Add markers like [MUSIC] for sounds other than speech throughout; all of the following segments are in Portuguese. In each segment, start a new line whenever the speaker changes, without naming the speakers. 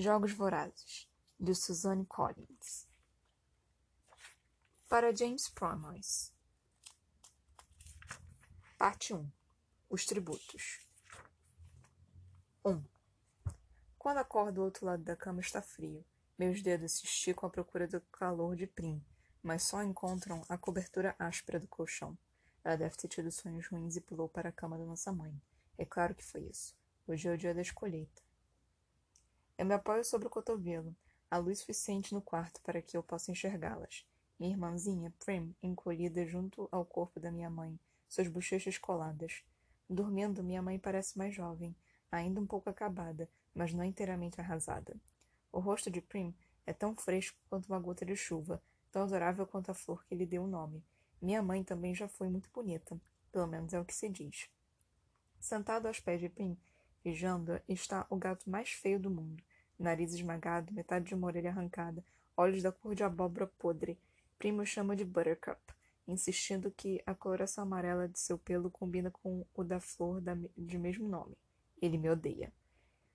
Jogos Vorazes, de Suzanne Collins. Para James Pronois. Parte 1. Os tributos. 1. Quando acordo do outro lado da cama está frio. Meus dedos se esticam à procura do calor de Prim, mas só encontram a cobertura áspera do colchão. Ela deve ter tido sonhos ruins e pulou para a cama da nossa mãe. É claro que foi isso. Hoje é o dia da escolheita. Eu me apoio sobre o cotovelo. Há luz suficiente no quarto para que eu possa enxergá-las. Minha irmãzinha, Prim, encolhida junto ao corpo da minha mãe, suas bochechas coladas. Dormindo, minha mãe parece mais jovem, ainda um pouco acabada, mas não inteiramente arrasada. O rosto de Prim é tão fresco quanto uma gota de chuva, tão adorável quanto a flor que lhe deu o nome. Minha mãe também já foi muito bonita, pelo menos é o que se diz. Sentado aos pés de Prim, vigiando-a, está o gato mais feio do mundo nariz esmagado, metade de uma orelha arrancada, olhos da cor de abóbora podre. Primo chama de Buttercup, insistindo que a coloração amarela de seu pelo combina com o da flor da, de mesmo nome. Ele me odeia.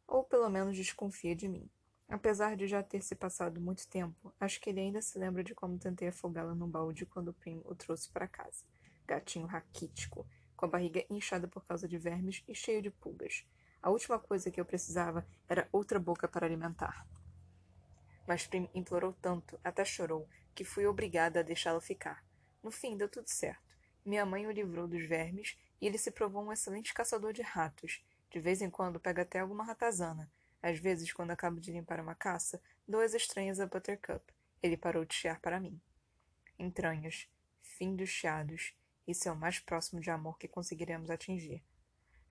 Ou pelo menos desconfia de mim. Apesar de já ter se passado muito tempo, acho que ele ainda se lembra de como tentei afogá-la num balde quando o primo o trouxe para casa. Gatinho raquítico, com a barriga inchada por causa de vermes e cheio de pulgas. A última coisa que eu precisava era outra boca para alimentar. Mas Prim implorou tanto, até chorou, que fui obrigada a deixá-lo ficar. No fim, deu tudo certo. Minha mãe o livrou dos vermes e ele se provou um excelente caçador de ratos. De vez em quando pega até alguma ratazana. Às vezes, quando acabo de limpar uma caça, dou as estranhas a Buttercup. Ele parou de chiar para mim. Entranhas. Fim dos chiados. Isso é o mais próximo de amor que conseguiremos atingir.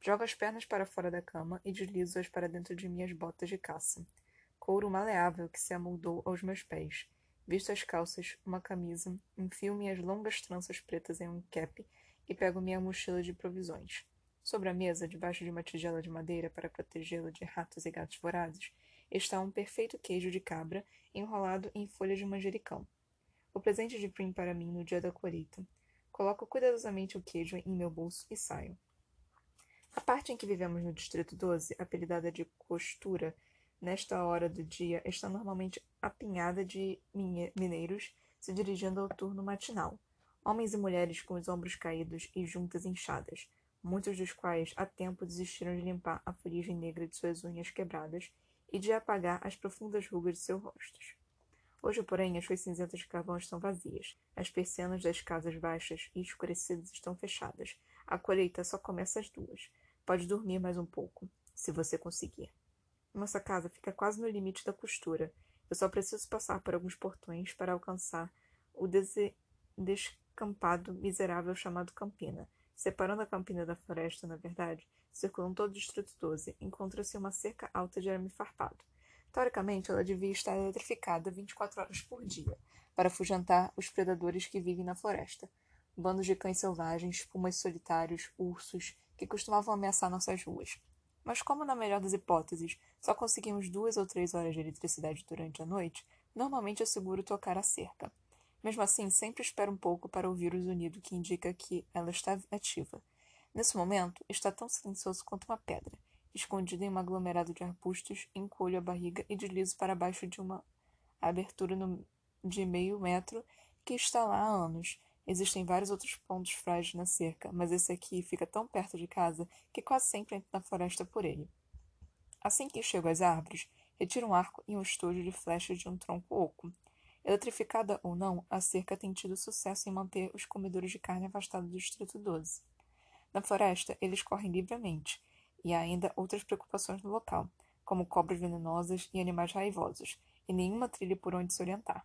Jogo as pernas para fora da cama e deslizo-as para dentro de minhas botas de caça. Couro maleável que se amoldou aos meus pés. Visto as calças, uma camisa, enfio minhas longas tranças pretas em um cap e pego minha mochila de provisões. Sobre a mesa, debaixo de uma tigela de madeira para protegê-lo de ratos e gatos vorazes, está um perfeito queijo de cabra enrolado em folhas de manjericão. O presente de Prim para mim no dia da colheita. Coloco cuidadosamente o queijo em meu bolso e saio. A parte em que vivemos no Distrito 12, apelidada de costura, nesta hora do dia está normalmente apinhada de mineiros se dirigindo ao turno matinal. Homens e mulheres com os ombros caídos e juntas inchadas, muitos dos quais há tempo desistiram de limpar a fuligem negra de suas unhas quebradas e de apagar as profundas rugas de seus rostos. Hoje, porém, as suas cinzentas de carvão estão vazias. As persianas das casas baixas e escurecidas estão fechadas. A colheita só começa às duas. Pode dormir mais um pouco, se você conseguir. Nossa casa fica quase no limite da costura. Eu só preciso passar por alguns portões para alcançar o descampado miserável chamado Campina. Separando a Campina da floresta, na verdade, circulam todo o Distrito 12, encontra-se uma cerca alta de arame farpado. Teoricamente, ela devia estar eletrificada 24 horas por dia, para afugentar os predadores que vivem na floresta. Bandos de cães selvagens, pumas solitários, ursos, que costumavam ameaçar nossas ruas. Mas como, na melhor das hipóteses, só conseguimos duas ou três horas de eletricidade durante a noite, normalmente é seguro tocar a cerca. Mesmo assim, sempre espero um pouco para ouvir o zunido que indica que ela está ativa. Nesse momento, está tão silencioso quanto uma pedra. Escondido em um aglomerado de arbustos, encolho a barriga e deslizo para baixo de uma abertura no... de meio metro que está lá há anos, Existem vários outros pontos frágeis na cerca, mas esse aqui fica tão perto de casa que quase sempre entro na floresta por ele. Assim que chego às árvores, retiro um arco e um estojo de flechas de um tronco oco. Eletrificada ou não, a cerca tem tido sucesso em manter os comedores de carne afastados do Distrito 12. Na floresta, eles correm livremente, e há ainda outras preocupações no local, como cobras venenosas e animais raivosos, e nenhuma trilha por onde se orientar.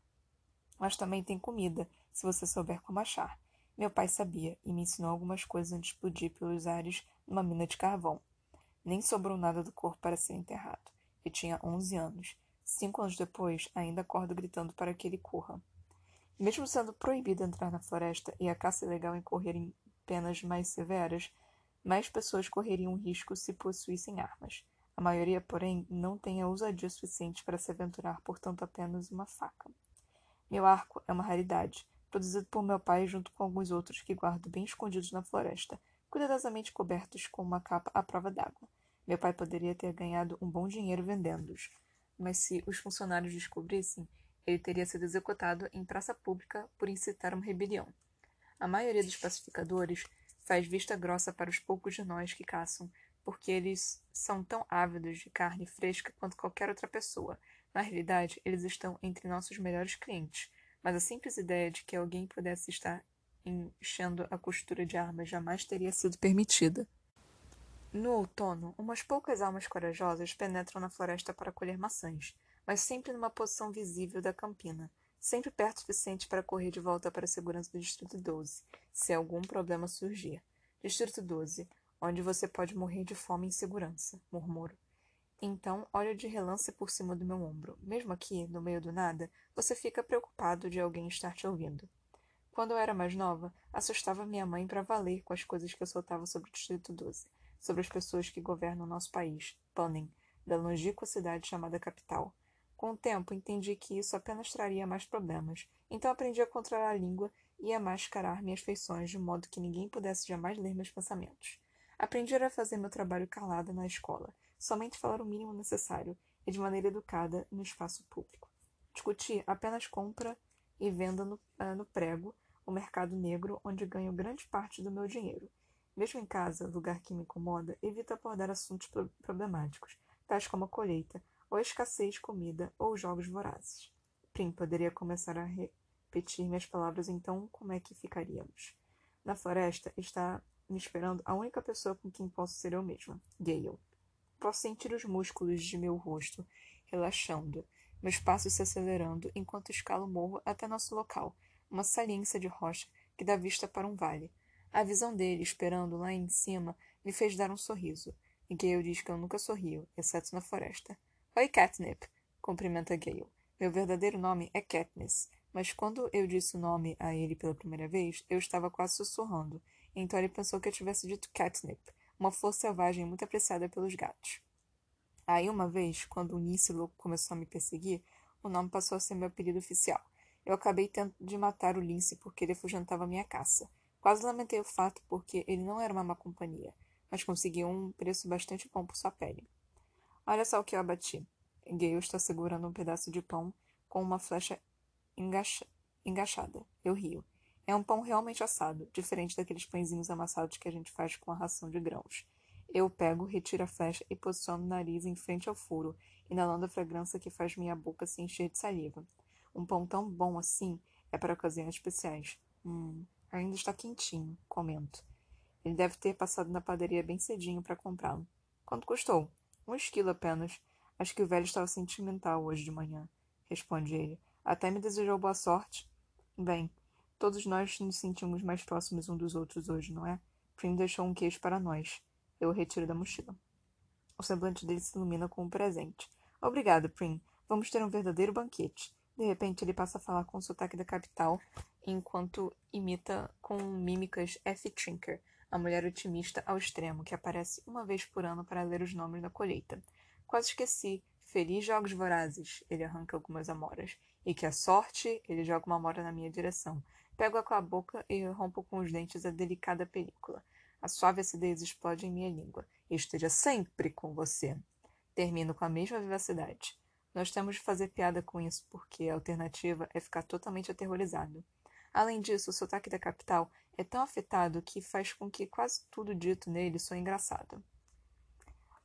Mas também tem comida, se você souber como achar. Meu pai sabia e me ensinou algumas coisas antes de explodir pelos ares numa mina de carvão. Nem sobrou nada do corpo para ser enterrado. Eu tinha onze anos. Cinco anos depois, ainda acordo gritando para que ele corra. Mesmo sendo proibido entrar na floresta e a caça ilegal incorrer penas mais severas, mais pessoas correriam risco se possuíssem armas. A maioria, porém, não tem a ousadia suficiente para se aventurar, portanto, apenas uma faca. Meu arco é uma raridade, produzido por meu pai junto com alguns outros que guardo bem escondidos na floresta, cuidadosamente cobertos com uma capa à prova d'água. Meu pai poderia ter ganhado um bom dinheiro vendendo-os. mas se os funcionários descobrissem, ele teria sido executado em praça pública por incitar uma rebelião. A maioria dos pacificadores faz vista grossa para os poucos de nós que caçam, porque eles são tão ávidos de carne fresca quanto qualquer outra pessoa. Na realidade, eles estão entre nossos melhores clientes, mas a simples ideia de que alguém pudesse estar enchendo a costura de armas jamais teria sido permitida. No outono, umas poucas almas corajosas penetram na floresta para colher maçãs, mas sempre numa posição visível da campina, sempre perto o suficiente para correr de volta para a segurança do Distrito 12, se algum problema surgir. Distrito 12, onde você pode morrer de fome em segurança, murmuro. Então, olho de relance por cima do meu ombro. Mesmo aqui, no meio do nada, você fica preocupado de alguém estar te ouvindo. Quando eu era mais nova, assustava minha mãe para valer com as coisas que eu soltava sobre o Distrito 12, sobre as pessoas que governam o nosso país, Panem, da longínqua cidade chamada capital. Com o tempo, entendi que isso apenas traria mais problemas, então aprendi a controlar a língua e a mascarar minhas feições de modo que ninguém pudesse jamais ler meus pensamentos. Aprendi a fazer meu trabalho calada na escola, somente falar o mínimo necessário e de maneira educada no espaço público. Discuti apenas compra e venda no, uh, no prego, o mercado negro, onde ganho grande parte do meu dinheiro. Mesmo em casa, lugar que me incomoda, evito abordar assuntos pro problemáticos, tais como a colheita, ou a escassez de comida, ou jogos vorazes. Prim poderia começar a repetir minhas palavras, então como é que ficaríamos? Na floresta está me esperando a única pessoa com quem posso ser eu mesma, Gale. Posso sentir os músculos de meu rosto relaxando, meus passos se acelerando enquanto escalo o morro até nosso local, uma saliência de rocha que dá vista para um vale. A visão dele, esperando lá em cima, me fez dar um sorriso. E Gale diz que eu nunca sorrio, exceto na floresta. Oi, Catnip, cumprimenta Gale. Meu verdadeiro nome é Katniss, mas quando eu disse o nome a ele pela primeira vez, eu estava quase sussurrando, então ele pensou que eu tivesse dito Catnip, uma flor selvagem muito apreciada pelos gatos. Aí, uma vez, quando o Nice louco começou a me perseguir, o nome passou a ser meu apelido oficial. Eu acabei tendo de matar o lince porque ele afugentava minha caça. Quase lamentei o fato porque ele não era uma má companhia, mas conseguiu um preço bastante bom por sua pele. Olha só o que eu abati. Gale está segurando um pedaço de pão com uma flecha engaixada. Eu rio. É um pão realmente assado, diferente daqueles pãezinhos amassados que a gente faz com a ração de grãos. Eu pego, retiro a flecha e posiciono o nariz em frente ao furo, inalando a fragrância que faz minha boca se encher de saliva. Um pão tão bom assim é para ocasiões especiais. Hum, ainda está quentinho, comento. Ele deve ter passado na padaria bem cedinho para comprá-lo. Quanto custou? Um esquilo apenas. Acho que o velho estava sentimental hoje de manhã, responde ele. Até me desejou boa sorte. Bem, Todos nós nos sentimos mais próximos um dos outros hoje, não é? Prim deixou um queijo para nós. Eu o retiro da mochila. O semblante dele se ilumina com um presente. Obrigado, Prim. Vamos ter um verdadeiro banquete. De repente, ele passa a falar com o sotaque da capital, enquanto imita com mímicas F. Trinker, a mulher otimista ao extremo, que aparece uma vez por ano para ler os nomes da colheita. Quase esqueci. Feliz Jogos Vorazes. Ele arranca algumas amoras. E que a sorte, ele joga uma amora na minha direção. Pego-a com a boca e rompo com os dentes a delicada película. A suave acidez explode em minha língua. esteja sempre com você. Termino com a mesma vivacidade. Nós temos de fazer piada com isso, porque a alternativa é ficar totalmente aterrorizado. Além disso, o sotaque da capital é tão afetado que faz com que quase tudo dito nele soe engraçado.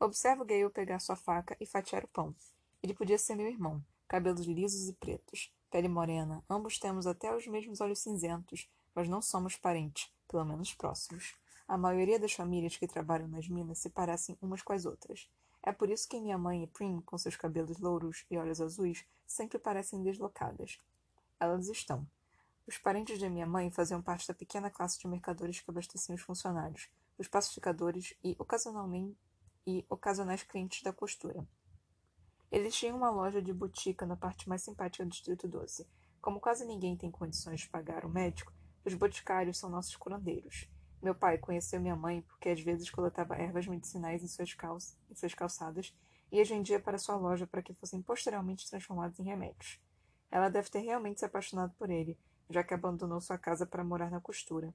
Observo Gale pegar sua faca e fatiar o pão. Ele podia ser meu irmão, cabelos lisos e pretos, pele morena, ambos temos até os mesmos olhos cinzentos, mas não somos parentes, pelo menos próximos. A maioria das famílias que trabalham nas minas se parecem umas com as outras. É por isso que minha mãe e Prim, com seus cabelos louros e olhos azuis, sempre parecem deslocadas. Elas estão. Os parentes de minha mãe faziam parte da pequena classe de mercadores que abasteciam os funcionários, os pacificadores e, ocasionalmente, e ocasionais clientes da costura. Eles tinham uma loja de botica na parte mais simpática do Distrito 12. Como quase ninguém tem condições de pagar um médico, os boticários são nossos curandeiros. Meu pai conheceu minha mãe porque às vezes coletava ervas medicinais em suas, em suas calçadas e as vendia para sua loja para que fossem posteriormente transformados em remédios. Ela deve ter realmente se apaixonado por ele, já que abandonou sua casa para morar na costura.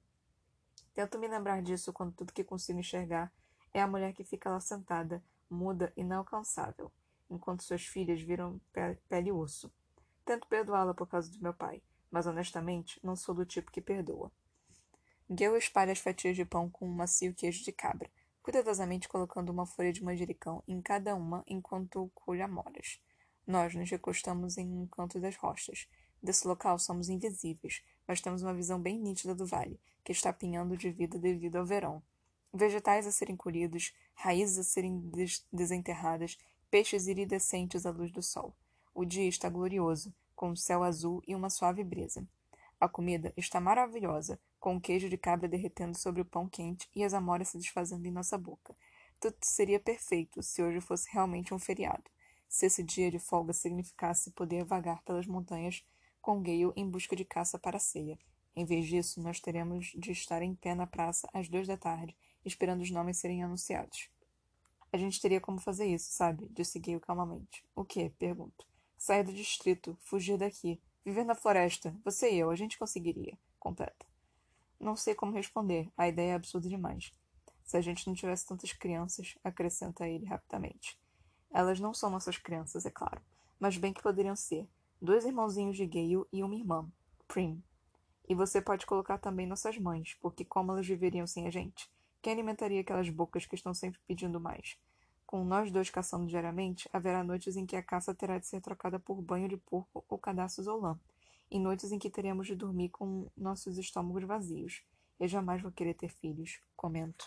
Tento me lembrar disso quando tudo que consigo enxergar é a mulher que fica lá sentada, muda e inalcançável. Enquanto suas filhas viram pele e osso. Tento perdoá-la por causa do meu pai, mas honestamente não sou do tipo que perdoa. Gale espalha as fatias de pão com um macio queijo de cabra, cuidadosamente colocando uma folha de manjericão em cada uma enquanto colhe amoras. Nós nos recostamos em um canto das rochas. Desse local somos invisíveis, mas temos uma visão bem nítida do vale, que está pinhando de vida devido ao verão. Vegetais a serem colhidos, raízes a serem des desenterradas, peixes iridescentes à luz do sol. O dia está glorioso, com o céu azul e uma suave brisa. A comida está maravilhosa, com o queijo de cabra derretendo sobre o pão quente e as amoras se desfazendo em nossa boca. Tudo seria perfeito se hoje fosse realmente um feriado se esse dia de folga significasse poder vagar pelas montanhas com Gale em busca de caça para a ceia. Em vez disso, nós teremos de estar em pé na praça às duas da tarde, esperando os nomes serem anunciados. A gente teria como fazer isso, sabe? Disse Gale calmamente. O que? Pergunto. Sair do distrito, fugir daqui, viver na floresta. Você e eu, a gente conseguiria. Completa. Não sei como responder. A ideia é absurda demais. Se a gente não tivesse tantas crianças, acrescenta ele rapidamente. Elas não são nossas crianças, é claro, mas bem que poderiam ser. Dois irmãozinhos de Gale e uma irmã, Prim. E você pode colocar também nossas mães, porque como elas viveriam sem a gente? Quem alimentaria aquelas bocas que estão sempre pedindo mais? Com nós dois caçando diariamente, haverá noites em que a caça terá de ser trocada por banho de porco ou cadastros ou lã, e noites em que teremos de dormir com nossos estômagos vazios. Eu jamais vou querer ter filhos, comento.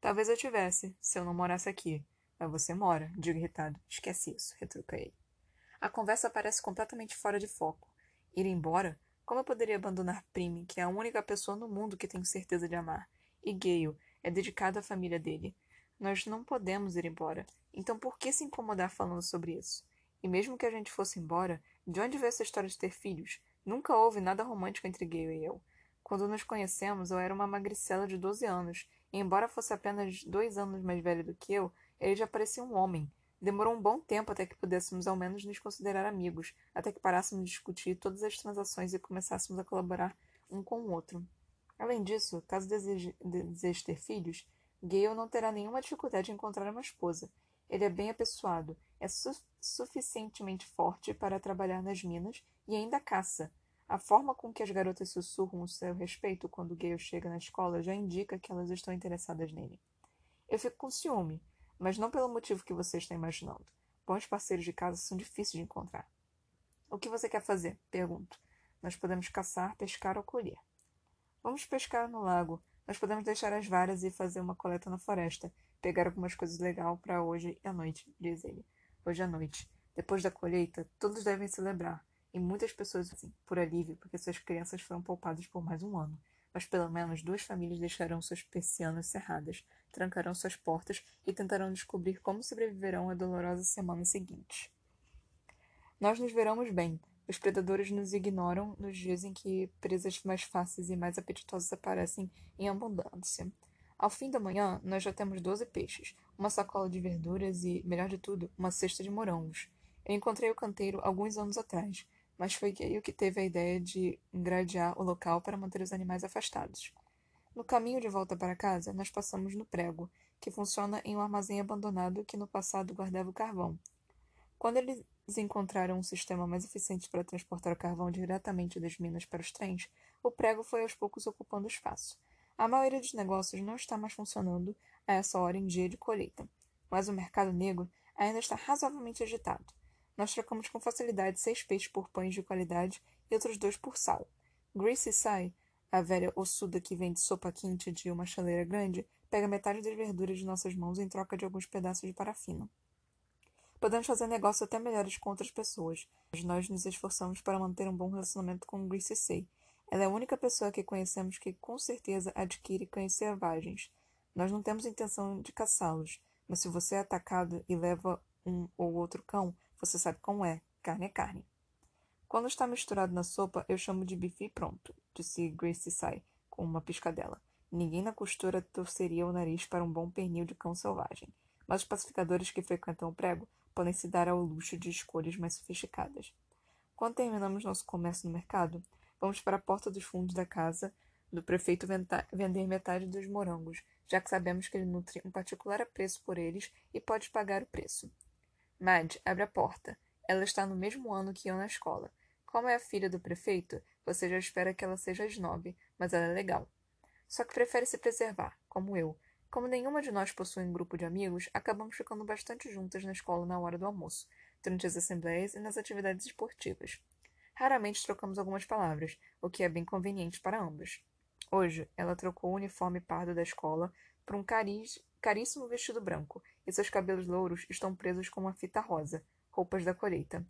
Talvez eu tivesse, se eu não morasse aqui, mas você mora, digo irritado. Esquece isso, retruca ele. A conversa parece completamente fora de foco. Ir embora? Como eu poderia abandonar Prime, que é a única pessoa no mundo que tenho certeza de amar? E Gale é dedicado à família dele. Nós não podemos ir embora. Então por que se incomodar falando sobre isso? E mesmo que a gente fosse embora, de onde veio essa história de ter filhos? Nunca houve nada romântico entre Gale e eu. Quando nos conhecemos, eu era uma magricela de 12 anos, e embora fosse apenas dois anos mais velho do que eu, ele já parecia um homem. Demorou um bom tempo até que pudéssemos ao menos nos considerar amigos, até que parássemos de discutir todas as transações e começássemos a colaborar um com o outro. Além disso, caso deseje, deseje ter filhos, Gale não terá nenhuma dificuldade em encontrar uma esposa. Ele é bem apessoado, é su suficientemente forte para trabalhar nas minas e ainda caça. A forma com que as garotas sussurram o seu respeito quando Gale chega na escola já indica que elas estão interessadas nele. Eu fico com ciúme, mas não pelo motivo que você está imaginando. Bons parceiros de casa são difíceis de encontrar. O que você quer fazer? Pergunto. Nós podemos caçar, pescar ou colher. Vamos pescar no lago. Nós podemos deixar as varas e fazer uma coleta na floresta. Pegar algumas coisas legais para hoje à noite, diz ele. Hoje à noite. Depois da colheita, todos devem celebrar. E muitas pessoas, assim, por alívio, porque suas crianças foram poupadas por mais um ano mas pelo menos duas famílias deixarão suas persianas cerradas, trancarão suas portas e tentarão descobrir como sobreviverão à dolorosa semana seguinte. Nós nos veramos bem. Os predadores nos ignoram nos dias em que presas mais fáceis e mais apetitosas aparecem em abundância. Ao fim da manhã, nós já temos doze peixes, uma sacola de verduras e, melhor de tudo, uma cesta de morangos. Eu encontrei o canteiro alguns anos atrás mas foi Gale que teve a ideia de gradear o local para manter os animais afastados. No caminho de volta para casa, nós passamos no prego, que funciona em um armazém abandonado que no passado guardava o carvão. Quando eles encontraram um sistema mais eficiente para transportar o carvão diretamente das minas para os trens, o prego foi aos poucos ocupando espaço. A maioria dos negócios não está mais funcionando a essa hora em dia de colheita, mas o mercado negro ainda está razoavelmente agitado. Nós trocamos com facilidade seis peixes por pães de qualidade e outros dois por sal. Gracie sai, a velha ossuda que vende sopa quente de uma chaleira grande, pega metade das verduras de nossas mãos em troca de alguns pedaços de parafina. Podemos fazer negócios até melhores com outras pessoas, mas nós nos esforçamos para manter um bom relacionamento com Gracie Say. Ela é a única pessoa que conhecemos que com certeza adquire cães selvagens. Nós não temos intenção de caçá-los, mas se você é atacado e leva um ou outro cão, você sabe como é. Carne é carne. Quando está misturado na sopa, eu chamo de bife e pronto, disse Gracie Sai, com uma piscadela. Ninguém na costura torceria o nariz para um bom pernil de cão selvagem, mas os pacificadores que frequentam o prego podem se dar ao luxo de escolhas mais sofisticadas. Quando terminamos nosso comércio no mercado, vamos para a porta dos fundos da casa do prefeito vender metade dos morangos, já que sabemos que ele nutre um particular apreço por eles e pode pagar o preço. Mad abre a porta. Ela está no mesmo ano que eu na escola. Como é a filha do prefeito, você já espera que ela seja snob, mas ela é legal. Só que prefere se preservar, como eu. Como nenhuma de nós possui um grupo de amigos, acabamos ficando bastante juntas na escola na hora do almoço, durante as assembleias e nas atividades esportivas. Raramente trocamos algumas palavras, o que é bem conveniente para ambas. Hoje, ela trocou o uniforme pardo da escola por um cariz, caríssimo vestido branco, e seus cabelos louros estão presos com uma fita rosa, roupas da colheita.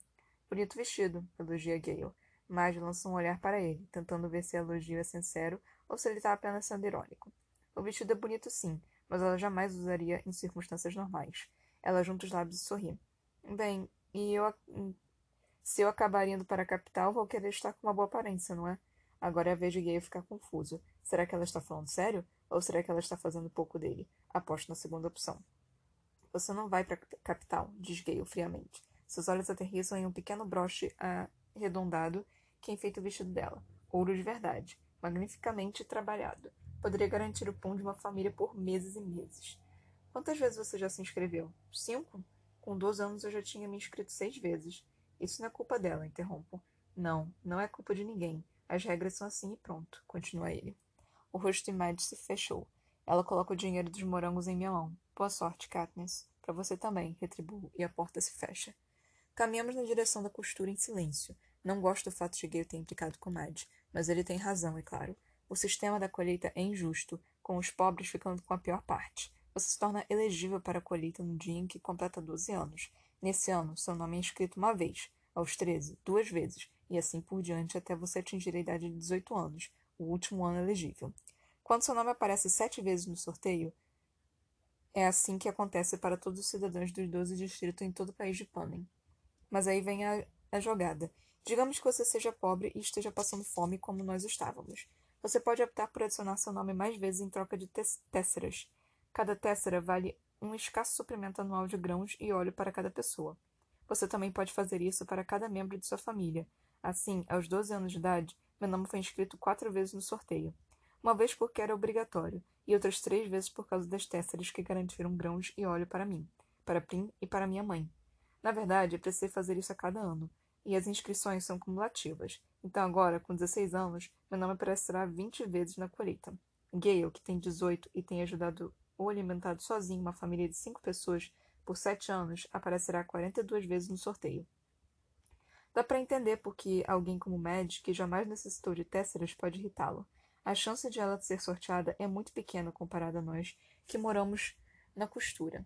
Bonito vestido, elogia Gale. Mas lança um olhar para ele, tentando ver se o elogio é sincero ou se ele está apenas sendo irônico. O vestido é bonito sim, mas ela jamais usaria em circunstâncias normais. Ela junta os lábios e sorri. Bem, e eu. Se eu acabar indo para a capital, vou querer estar com uma boa aparência, não é? Agora é a vez de Gale ficar confuso. Será que ela está falando sério? Ou será que ela está fazendo pouco dele? Aposto na segunda opção. Você não vai para a capital, diz Gale friamente. Seus olhos aterrissam em um pequeno broche arredondado que enfeita o vestido dela. Ouro de verdade. Magnificamente trabalhado. Poderia garantir o pão de uma família por meses e meses. Quantas vezes você já se inscreveu? Cinco? Com 12 anos eu já tinha me inscrito seis vezes. Isso não é culpa dela, interrompo. Não, não é culpa de ninguém. As regras são assim e pronto, continua ele. O rosto de Madge se fechou. Ela coloca o dinheiro dos morangos em minha mão. Boa sorte, Katniss. Para você também, retribuo, e a porta se fecha. Caminhamos na direção da costura em silêncio. Não gosto do fato de Gale ter implicado com Madge, mas ele tem razão, é claro. O sistema da colheita é injusto, com os pobres ficando com a pior parte. Você se torna elegível para a colheita no dia em que completa 12 anos. Nesse ano, seu nome é inscrito uma vez, aos 13, duas vezes, e assim por diante até você atingir a idade de 18 anos, o último ano elegível. Quando seu nome aparece sete vezes no sorteio, é assim que acontece para todos os cidadãos dos 12 distritos em todo o país de Panem. Mas aí vem a, a jogada. Digamos que você seja pobre e esteja passando fome como nós estávamos. Você pode optar por adicionar seu nome mais vezes em troca de tesseras. Cada tessera vale um escasso suprimento anual de grãos e óleo para cada pessoa. Você também pode fazer isso para cada membro de sua família. Assim, aos 12 anos de idade, meu nome foi inscrito quatro vezes no sorteio. Uma vez porque era obrigatório, e outras três vezes por causa das tesseras que garantiram grãos e óleo para mim, para Prim e para minha mãe. Na verdade, precisei fazer isso a cada ano, e as inscrições são cumulativas. Então agora, com 16 anos, meu nome aparecerá 20 vezes na colheita. Gale, que tem 18 e tem ajudado ou alimentado sozinho uma família de 5 pessoas por 7 anos, aparecerá 42 vezes no sorteio. Dá para entender porque alguém como Mad, que jamais necessitou de tesseras, pode irritá-lo. A chance de ela ser sorteada é muito pequena comparada a nós, que moramos na costura.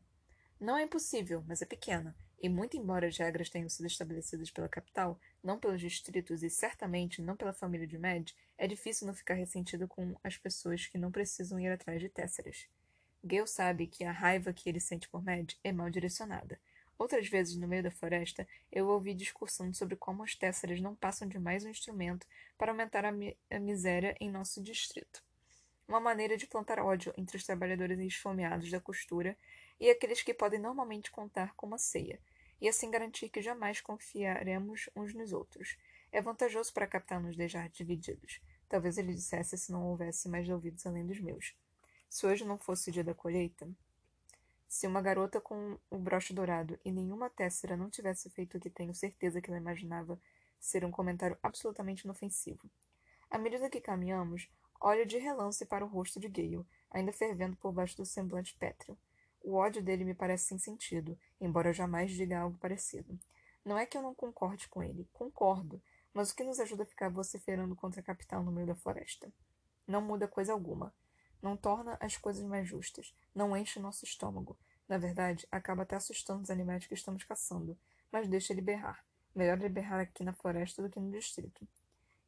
Não é impossível, mas é pequena, e muito embora as regras tenham sido estabelecidas pela capital, não pelos distritos e certamente não pela família de Mad, é difícil não ficar ressentido com as pessoas que não precisam ir atrás de tesseras. Gale sabe que a raiva que ele sente por Mad é mal direcionada. Outras vezes, no meio da floresta, eu ouvi discursando sobre como as tesseras não passam de mais um instrumento para aumentar a, mi a miséria em nosso distrito. Uma maneira de plantar ódio entre os trabalhadores esfomeados da costura e aqueles que podem normalmente contar com uma ceia, e assim garantir que jamais confiaremos uns nos outros. É vantajoso para a capital nos deixar divididos. Talvez ele dissesse se não houvesse mais ouvidos além dos meus. Se hoje não fosse o dia da colheita, se uma garota com o broche dourado e nenhuma tessera não tivesse feito o que tenho certeza que ela imaginava ser um comentário absolutamente inofensivo. À medida que caminhamos, olho de relance para o rosto de Gale, ainda fervendo por baixo do semblante pétreo. O ódio dele me parece sem sentido, embora eu jamais diga algo parecido. Não é que eu não concorde com ele, concordo, mas o que nos ajuda a ficar vociferando contra a capital no meio da floresta? Não muda coisa alguma. Não torna as coisas mais justas. Não enche nosso estômago. Na verdade, acaba até assustando os animais que estamos caçando. Mas deixa ele berrar. Melhor ele berrar aqui na floresta do que no distrito.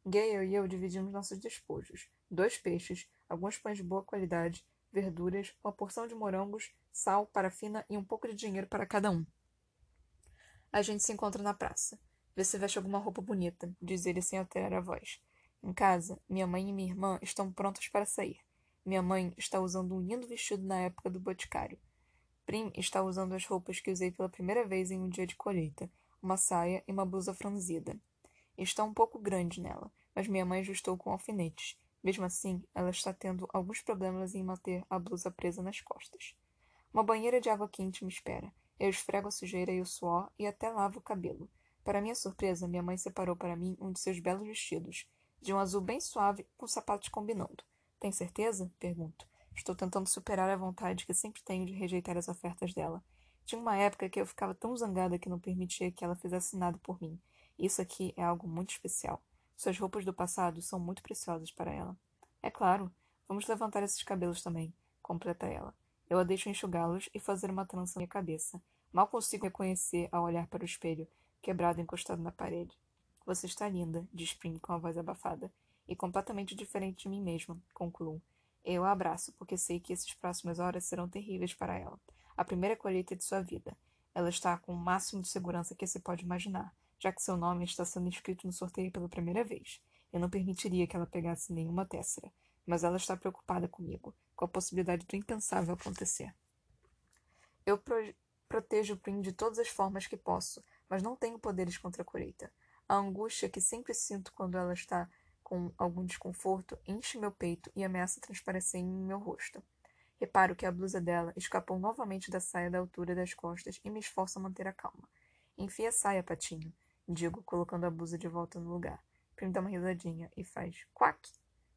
Gale e eu dividimos nossos despojos. Dois peixes, alguns pães de boa qualidade, verduras, uma porção de morangos, sal, parafina e um pouco de dinheiro para cada um. A gente se encontra na praça. Vê se veste alguma roupa bonita, diz ele sem alterar a voz. Em casa, minha mãe e minha irmã estão prontas para sair. Minha mãe está usando um lindo vestido na época do boticário. Prim está usando as roupas que usei pela primeira vez em um dia de colheita, uma saia e uma blusa franzida. Está um pouco grande nela, mas minha mãe ajustou com alfinetes. Mesmo assim, ela está tendo alguns problemas em manter a blusa presa nas costas. Uma banheira de água quente me espera. Eu esfrego a sujeira e o suor e até lavo o cabelo. Para minha surpresa, minha mãe separou para mim um de seus belos vestidos, de um azul bem suave, com sapatos combinando. Tem certeza? Pergunto. Estou tentando superar a vontade que sempre tenho de rejeitar as ofertas dela. Tinha uma época que eu ficava tão zangada que não permitia que ela fizesse nada por mim. Isso aqui é algo muito especial. Suas roupas do passado são muito preciosas para ela. É claro. Vamos levantar esses cabelos também, completa ela. Eu a deixo enxugá-los e fazer uma trança na minha cabeça. Mal consigo reconhecer ao olhar para o espelho, quebrado encostado na parede. Você está linda, diz Prim com a voz abafada. E completamente diferente de mim mesma, concluo. Eu a abraço, porque sei que essas próximas horas serão terríveis para ela. A primeira colheita de sua vida. Ela está com o máximo de segurança que se pode imaginar, já que seu nome está sendo inscrito no sorteio pela primeira vez. Eu não permitiria que ela pegasse nenhuma tessera, mas ela está preocupada comigo, com a possibilidade do impensável acontecer. Eu pro protejo Prim de todas as formas que posso, mas não tenho poderes contra a colheita. A angústia que sempre sinto quando ela está com algum desconforto, enche meu peito e ameaça transparecer em meu rosto. Reparo que a blusa dela escapou novamente da saia da altura das costas e me esforço a manter a calma. Enfia a saia, patinho, digo, colocando a blusa de volta no lugar. Prim dá uma risadinha e faz quack.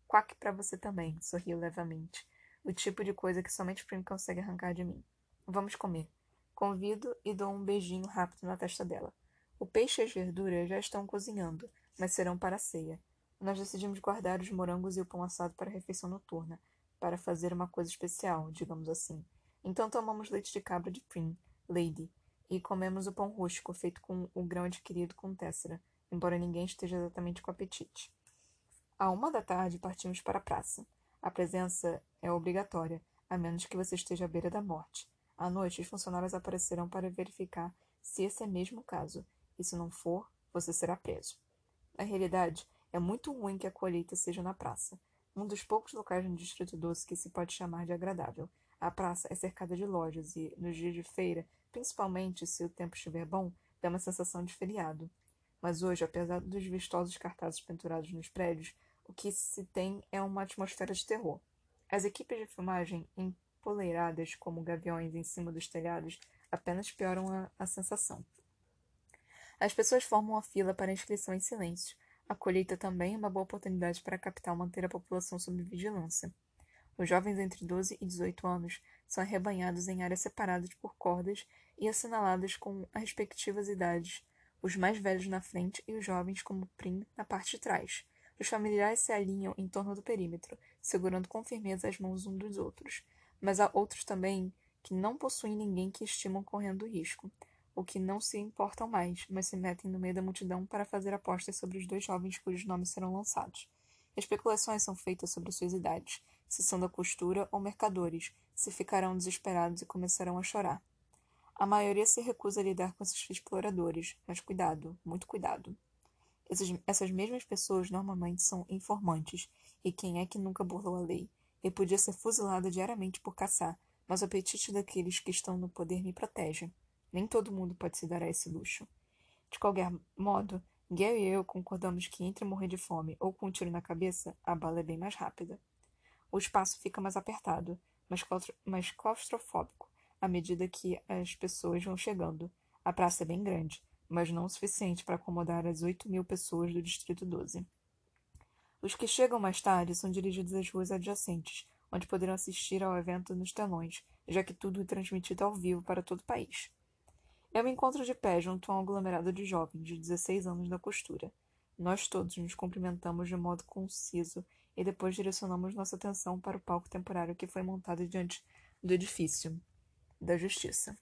Quack para você também, sorriu levemente. O tipo de coisa que somente Prim consegue arrancar de mim. Vamos comer. Convido e dou um beijinho rápido na testa dela. O peixe e as verduras já estão cozinhando, mas serão para a ceia. Nós decidimos guardar os morangos e o pão assado para a refeição noturna, para fazer uma coisa especial, digamos assim. Então tomamos leite de cabra de Prim, Lady, e comemos o pão rústico feito com o grão adquirido com tessera, embora ninguém esteja exatamente com apetite. À uma da tarde partimos para a praça. A presença é obrigatória, a menos que você esteja à beira da morte. À noite, os funcionários aparecerão para verificar se esse é mesmo o caso, e se não for, você será preso. Na realidade, é muito ruim que a colheita seja na praça, um dos poucos locais no Distrito Doce que se pode chamar de agradável. A praça é cercada de lojas e, nos dias de feira, principalmente se o tempo estiver bom, dá uma sensação de feriado. Mas hoje, apesar dos vistosos cartazes pendurados nos prédios, o que se tem é uma atmosfera de terror. As equipes de filmagem, empoleiradas como gaviões em cima dos telhados, apenas pioram a, a sensação. As pessoas formam a fila para a inscrição em silêncio, a colheita também é uma boa oportunidade para a capital manter a população sob vigilância. Os jovens entre 12 e 18 anos são arrebanhados em áreas separadas por cordas e assinaladas com as respectivas idades, os mais velhos na frente e os jovens como prim na parte de trás. Os familiares se alinham em torno do perímetro, segurando com firmeza as mãos uns dos outros. Mas há outros também que não possuem ninguém que estimam correndo risco ou que não se importam mais, mas se metem no meio da multidão para fazer apostas sobre os dois jovens cujos nomes serão lançados. Especulações são feitas sobre suas idades, se são da costura ou mercadores, se ficarão desesperados e começarão a chorar. A maioria se recusa a lidar com esses exploradores, mas cuidado, muito cuidado. Esses, essas mesmas pessoas normalmente são informantes, e quem é que nunca burlou a lei? E podia ser fuzilado diariamente por caçar, mas o apetite daqueles que estão no poder me protege. Nem todo mundo pode se dar a esse luxo. De qualquer modo, Gary e eu concordamos que entre morrer de fome ou com um tiro na cabeça, a bala é bem mais rápida. O espaço fica mais apertado, mais, claustrofóbico, à medida que as pessoas vão chegando. A praça é bem grande, mas não o suficiente para acomodar as 8 mil pessoas do Distrito 12. Os que chegam mais tarde são dirigidos às ruas adjacentes, onde poderão assistir ao evento nos telões, já que tudo é transmitido ao vivo para todo o país. Eu me encontro de pé junto a um aglomerado de jovens de 16 anos da costura. Nós todos nos cumprimentamos de modo conciso e depois direcionamos nossa atenção para o palco temporário que foi montado diante do edifício da Justiça.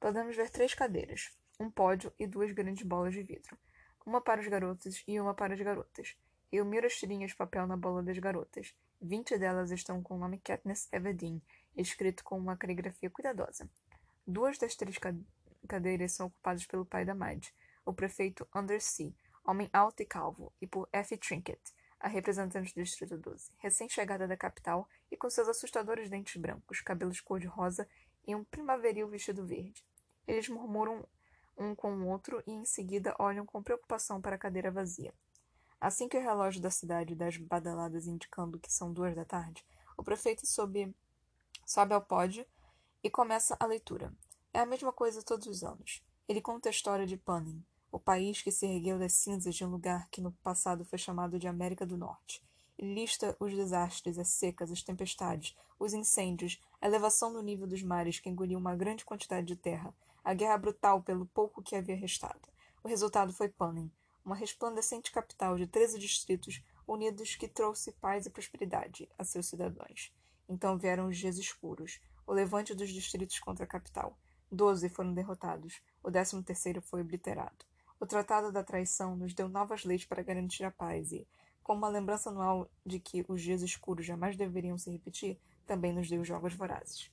Podemos ver três cadeiras, um pódio e duas grandes bolas de vidro, uma para os garotos e uma para as garotas. Eu miro as tirinhas de papel na bola das garotas. Vinte delas estão com o nome Katniss Everdeen, escrito com uma caligrafia cuidadosa. Duas das três cadeiras são ocupadas pelo pai da Madge, o prefeito Undersea, homem alto e calvo, e por F. Trinket, a representante do Distrito 12, recém-chegada da capital e com seus assustadores dentes brancos, cabelos cor-de-rosa e um primaveril vestido verde. Eles murmuram um com o outro e em seguida olham com preocupação para a cadeira vazia. Assim que o relógio da cidade dá as badaladas indicando que são duas da tarde, o prefeito sobe, sobe ao pódio e começa a leitura. É a mesma coisa todos os anos. Ele conta a história de Panem, o país que se ergueu das cinzas de um lugar que no passado foi chamado de América do Norte. Ele lista os desastres, as secas, as tempestades, os incêndios, a elevação do nível dos mares que engoliu uma grande quantidade de terra, a guerra brutal pelo pouco que havia restado. O resultado foi Panem, uma resplandecente capital de treze distritos unidos que trouxe paz e prosperidade a seus cidadãos. Então vieram os dias escuros, o levante dos distritos contra a capital. Doze foram derrotados, o décimo terceiro foi obliterado. O Tratado da Traição nos deu novas leis para garantir a paz e, como uma lembrança anual de que os dias escuros jamais deveriam se repetir, também nos deu jogos vorazes.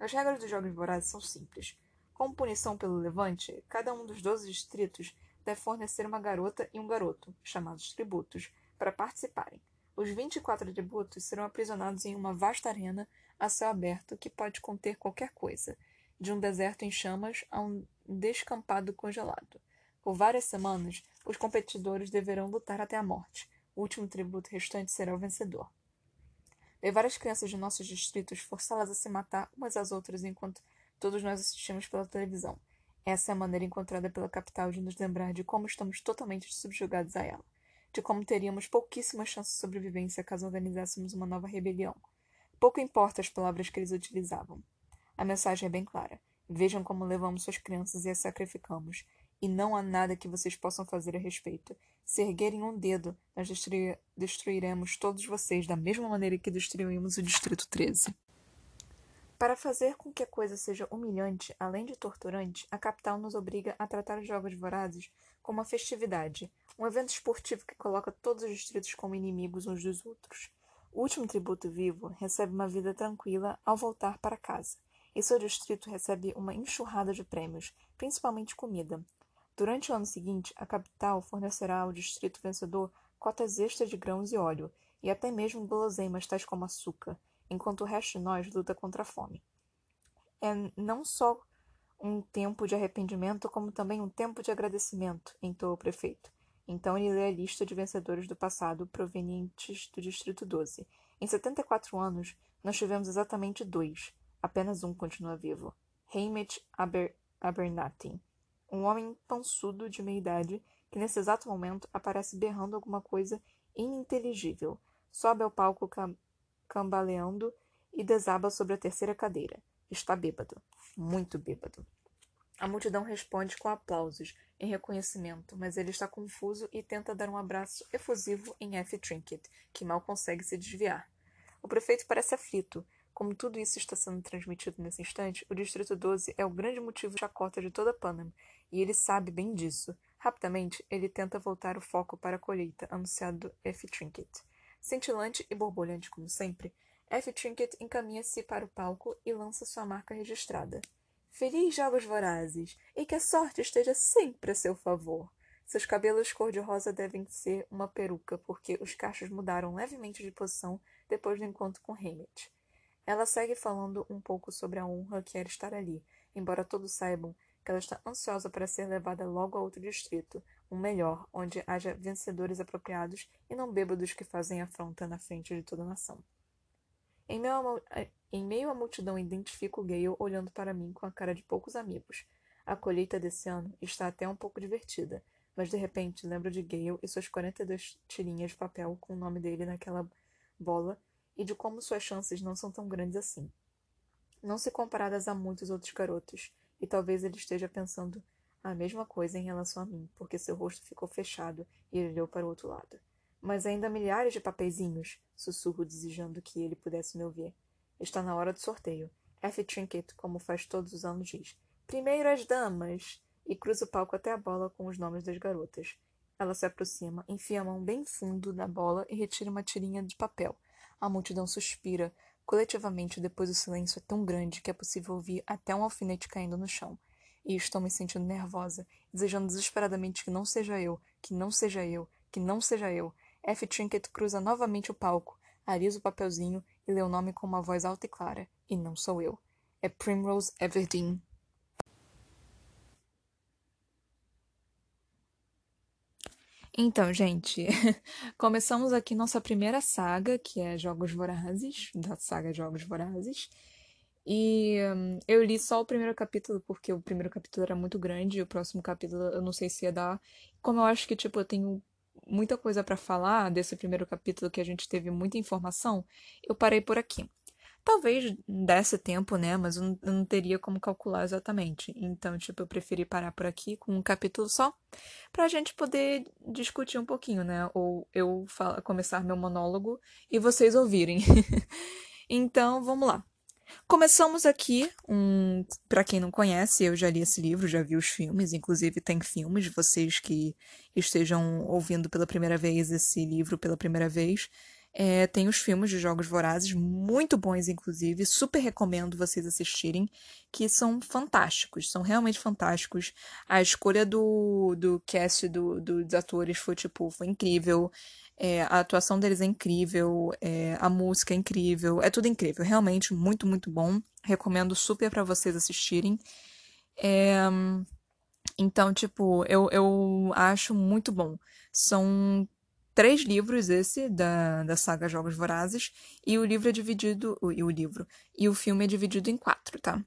As regras dos jogos vorazes são simples. Como punição pelo levante, cada um dos doze distritos deve fornecer uma garota e um garoto, chamados tributos, para participarem. Os 24 tributos serão aprisionados em uma vasta arena a céu aberto que pode conter qualquer coisa, de um deserto em chamas a um descampado congelado. Por várias semanas, os competidores deverão lutar até a morte. O último tributo restante será o vencedor. Levar as crianças de nossos distritos, forçá-las a se matar umas às outras enquanto todos nós assistimos pela televisão. Essa é a maneira encontrada pela capital de nos lembrar de como estamos totalmente subjugados a ela de como teríamos pouquíssimas chances de sobrevivência caso organizássemos uma nova rebelião. Pouco importa as palavras que eles utilizavam. A mensagem é bem clara. Vejam como levamos suas crianças e as sacrificamos. E não há nada que vocês possam fazer a respeito. Se erguerem um dedo, nós destruiremos todos vocês da mesma maneira que destruímos o Distrito 13. Para fazer com que a coisa seja humilhante, além de torturante, a capital nos obriga a tratar os Jogos Vorazes como uma festividade, um evento esportivo que coloca todos os distritos como inimigos uns dos outros. O último tributo vivo recebe uma vida tranquila ao voltar para casa, e seu distrito recebe uma enxurrada de prêmios, principalmente comida. Durante o ano seguinte, a capital fornecerá ao distrito vencedor cotas extras de grãos e óleo, e até mesmo guloseimas tais como açúcar, enquanto o resto de nós luta contra a fome. É não só um tempo de arrependimento, como também um tempo de agradecimento, entoou o prefeito. Então ele lê a lista de vencedores do passado provenientes do Distrito 12. Em 74 anos, nós tivemos exatamente dois. Apenas um continua vivo. Hamish Aber Abernathy, um homem pançudo de meia-idade que nesse exato momento aparece berrando alguma coisa ininteligível. Sobe ao palco cam cambaleando e desaba sobre a terceira cadeira. Está bêbado. Muito bêbado. A multidão responde com aplausos, em reconhecimento, mas ele está confuso e tenta dar um abraço efusivo em F. Trinket, que mal consegue se desviar. O prefeito parece aflito. Como tudo isso está sendo transmitido nesse instante, o Distrito 12 é o grande motivo de chacota de toda Panem, e ele sabe bem disso. Rapidamente, ele tenta voltar o foco para a colheita, anunciado F. Trinket. Cintilante e borbulhante como sempre, F. Trinket encaminha-se para o palco e lança sua marca registrada. Feliz Jogos Vorazes e que a sorte esteja sempre a seu favor. Seus cabelos cor-de-rosa devem ser uma peruca, porque os cachos mudaram levemente de posição depois do encontro com Hammett. Ela segue falando um pouco sobre a honra que era estar ali, embora todos saibam que ela está ansiosa para ser levada logo a outro distrito, um melhor, onde haja vencedores apropriados e não bêbados que fazem afronta na frente de toda a nação. Em meio, a, em meio à multidão, identifico Gale olhando para mim com a cara de poucos amigos. A colheita desse ano está até um pouco divertida, mas de repente lembro de Gale e suas 42 tirinhas de papel com o nome dele naquela bola e de como suas chances não são tão grandes assim. Não se comparadas a muitos outros garotos, e talvez ele esteja pensando a mesma coisa em relação a mim, porque seu rosto ficou fechado e ele olhou para o outro lado. Mas ainda milhares de papeizinhos, sussurro desejando que ele pudesse me ouvir. Está na hora do sorteio. F. Trinket, como faz todos os anos, diz: Primeiro as damas! E cruza o palco até a bola com os nomes das garotas. Ela se aproxima, enfia a mão bem fundo na bola e retira uma tirinha de papel. A multidão suspira. Coletivamente, depois o silêncio é tão grande que é possível ouvir até um alfinete caindo no chão. E estou me sentindo nervosa, desejando desesperadamente que não seja eu, que não seja eu, que não seja eu. F. Trinket cruza novamente o palco, alisa o papelzinho e lê o nome com uma voz alta e clara. E não sou eu. É Primrose Everdeen. Então, gente, [LAUGHS] começamos aqui nossa primeira saga, que é Jogos Vorazes, da saga Jogos Vorazes. E hum, eu li só o primeiro capítulo, porque o primeiro capítulo era muito grande, e o próximo capítulo eu não sei se ia dar. Como eu acho que, tipo, eu tenho muita coisa para falar desse primeiro capítulo que a gente teve muita informação, eu parei por aqui. Talvez desse tempo, né? Mas eu não, teria como calcular exatamente. Então, tipo, eu preferi parar por aqui com um capítulo só, pra gente poder discutir um pouquinho, né? Ou eu fala, começar meu monólogo e vocês ouvirem. [LAUGHS] então, vamos lá. Começamos aqui, um, para quem não conhece, eu já li esse livro, já vi os filmes, inclusive tem filmes, vocês que estejam ouvindo pela primeira vez esse livro pela primeira vez, é, tem os filmes de Jogos Vorazes, muito bons, inclusive, super recomendo vocês assistirem, que são fantásticos, são realmente fantásticos. A escolha do, do cast do, do, dos atores foi, tipo, foi incrível. É, a atuação deles é incrível, é, a música é incrível, é tudo incrível, realmente muito, muito bom. Recomendo super para vocês assistirem. É, então, tipo, eu, eu acho muito bom. São três livros esse da, da saga Jogos Vorazes e o livro é dividido e o livro e o filme é dividido em quatro, tá?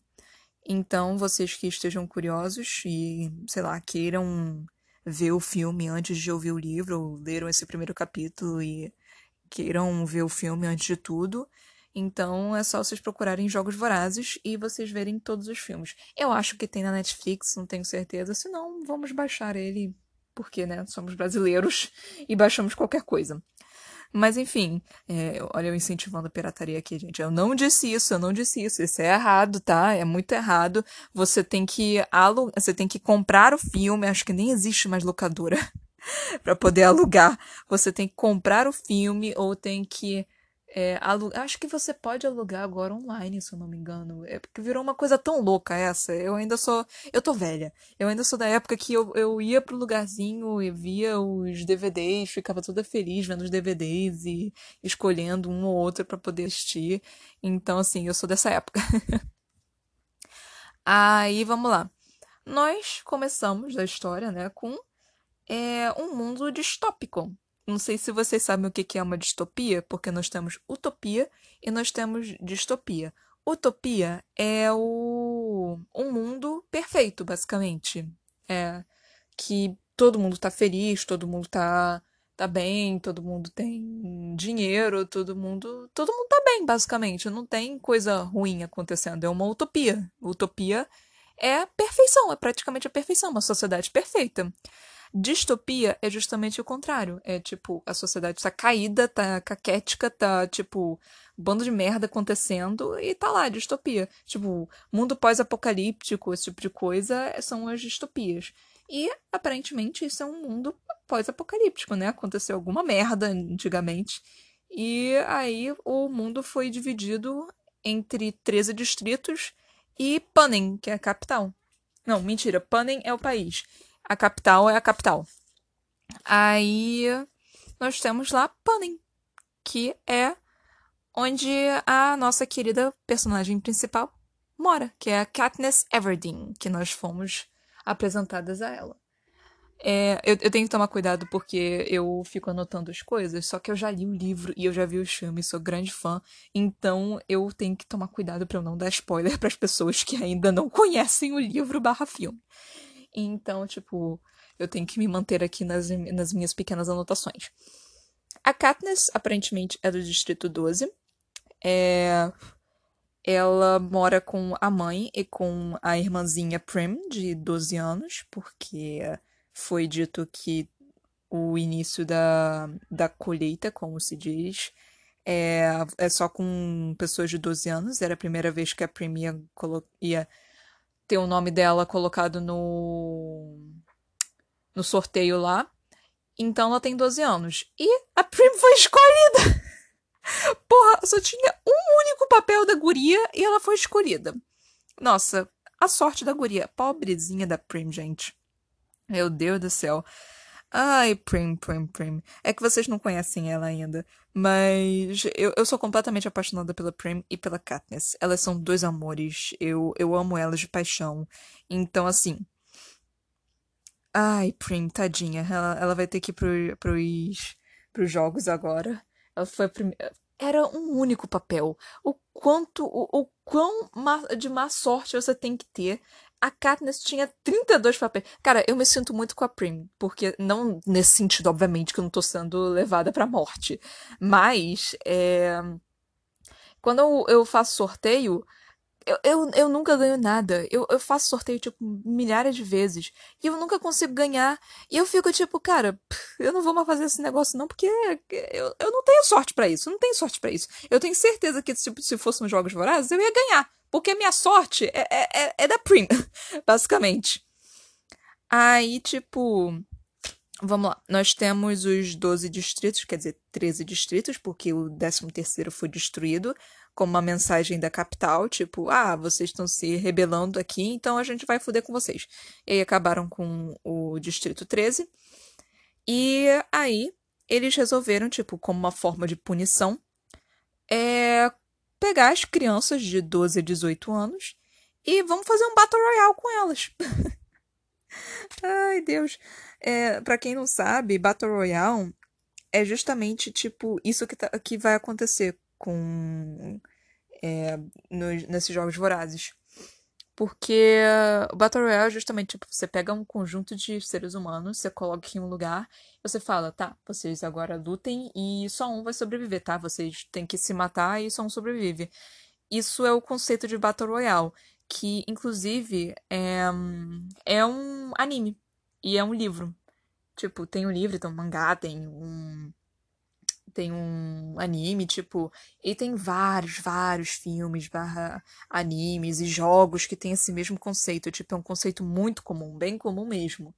Então, vocês que estejam curiosos e, sei lá, queiram ver o filme antes de ouvir o livro, ou leram esse primeiro capítulo e queiram ver o filme antes de tudo. Então é só vocês procurarem Jogos Vorazes e vocês verem todos os filmes. Eu acho que tem na Netflix, não tenho certeza. Se não, vamos baixar ele, porque, né, somos brasileiros e baixamos qualquer coisa. Mas enfim, é, olha eu incentivando a pirataria aqui, gente. Eu não disse isso, eu não disse isso. Isso é errado, tá? É muito errado. Você tem que alugar, você tem que comprar o filme, acho que nem existe mais locadora [LAUGHS] para poder alugar. Você tem que comprar o filme ou tem que é, acho que você pode alugar agora online, se eu não me engano. É porque virou uma coisa tão louca essa. Eu ainda sou. Eu tô velha. Eu ainda sou da época que eu, eu ia pro lugarzinho e via os DVDs, ficava toda feliz vendo os DVDs e escolhendo um ou outro para poder assistir. Então, assim, eu sou dessa época. [LAUGHS] Aí, vamos lá. Nós começamos a história, né, com é, um mundo distópico. Não sei se vocês sabem o que é uma distopia, porque nós temos utopia e nós temos distopia. Utopia é o um mundo perfeito, basicamente. É que todo mundo tá feliz, todo mundo tá tá bem, todo mundo tem dinheiro, todo mundo, todo mundo tá bem, basicamente. Não tem coisa ruim acontecendo, é uma utopia. Utopia é a perfeição, é praticamente a perfeição, uma sociedade perfeita. Distopia é justamente o contrário. É tipo, a sociedade tá caída, tá caquética, tá tipo, bando de merda acontecendo e tá lá, distopia. Tipo, mundo pós-apocalíptico, esse tipo de coisa são as distopias. E aparentemente isso é um mundo pós-apocalíptico, né? Aconteceu alguma merda antigamente. E aí o mundo foi dividido entre 13 distritos e Panem, que é a capital. Não, mentira, Panem é o país a capital é a capital. Aí nós temos lá Panem, que é onde a nossa querida personagem principal mora, que é a Katniss Everdeen, que nós fomos apresentadas a ela. É, eu, eu, tenho que tomar cuidado porque eu fico anotando as coisas, só que eu já li o livro e eu já vi o filme, sou grande fã, então eu tenho que tomar cuidado para eu não dar spoiler [LAUGHS] para as pessoas que ainda não conhecem o livro barra filme. Então, tipo, eu tenho que me manter aqui nas, nas minhas pequenas anotações. A Katniss, aparentemente, é do Distrito 12. É... Ela mora com a mãe e com a irmãzinha Prim, de 12 anos, porque foi dito que o início da, da colheita, como se diz, é, é só com pessoas de 12 anos. Era a primeira vez que a Prim ia, ia ter o nome dela colocado no no sorteio lá. Então ela tem 12 anos. E a Prim foi [LAUGHS] escolhida. Porra, só tinha um único papel da guria e ela foi escolhida. Nossa, a sorte da guria. Pobrezinha da Prim, gente. Meu Deus do céu. Ai, Prim, Prim, Prim. É que vocês não conhecem ela ainda. Mas eu, eu sou completamente apaixonada pela Prim e pela Katniss. Elas são dois amores. Eu, eu amo elas de paixão. Então, assim. Ai, Prim, tadinha. Ela, ela vai ter que ir pro, pros, pros jogos agora. Ela foi a primeira. era um único papel. O quanto, o, o quão má, de má sorte você tem que ter. A Katniss tinha 32 papéis. Cara, eu me sinto muito com a Prim, porque não nesse sentido, obviamente, que eu não tô sendo levada pra morte. Mas, é... quando eu, eu faço sorteio, eu, eu, eu nunca ganho nada. Eu, eu faço sorteio, tipo, milhares de vezes. E eu nunca consigo ganhar. E eu fico, tipo, cara, eu não vou mais fazer esse negócio, não, porque eu, eu não tenho sorte para isso. Eu não tenho sorte para isso. Eu tenho certeza que, tipo, se fosse uns Jogos Vorazes, eu ia ganhar. Porque a minha sorte é, é, é, é da Prim, [LAUGHS] basicamente. Aí, tipo. Vamos lá. Nós temos os 12 distritos, quer dizer, 13 distritos, porque o 13 terceiro foi destruído como uma mensagem da capital, tipo, ah, vocês estão se rebelando aqui, então a gente vai foder com vocês. E aí acabaram com o Distrito 13. E aí eles resolveram, tipo, como uma forma de punição, é pegar as crianças de 12 a 18 anos e vamos fazer um Battle Royale com elas. [LAUGHS] Ai, Deus. É, para quem não sabe, Battle Royale é justamente, tipo, isso que, tá, que vai acontecer com é, nesses jogos vorazes. Porque o Battle Royale é justamente, tipo, você pega um conjunto de seres humanos, você coloca em um lugar, você fala, tá, vocês agora lutem e só um vai sobreviver, tá? Vocês têm que se matar e só um sobrevive. Isso é o conceito de Battle Royale, que inclusive é, é um anime e é um livro. Tipo, tem um livro, tem um mangá, tem um tem um anime, tipo, e tem vários, vários filmes, barra animes e jogos que tem esse mesmo conceito, tipo, é um conceito muito comum, bem comum mesmo.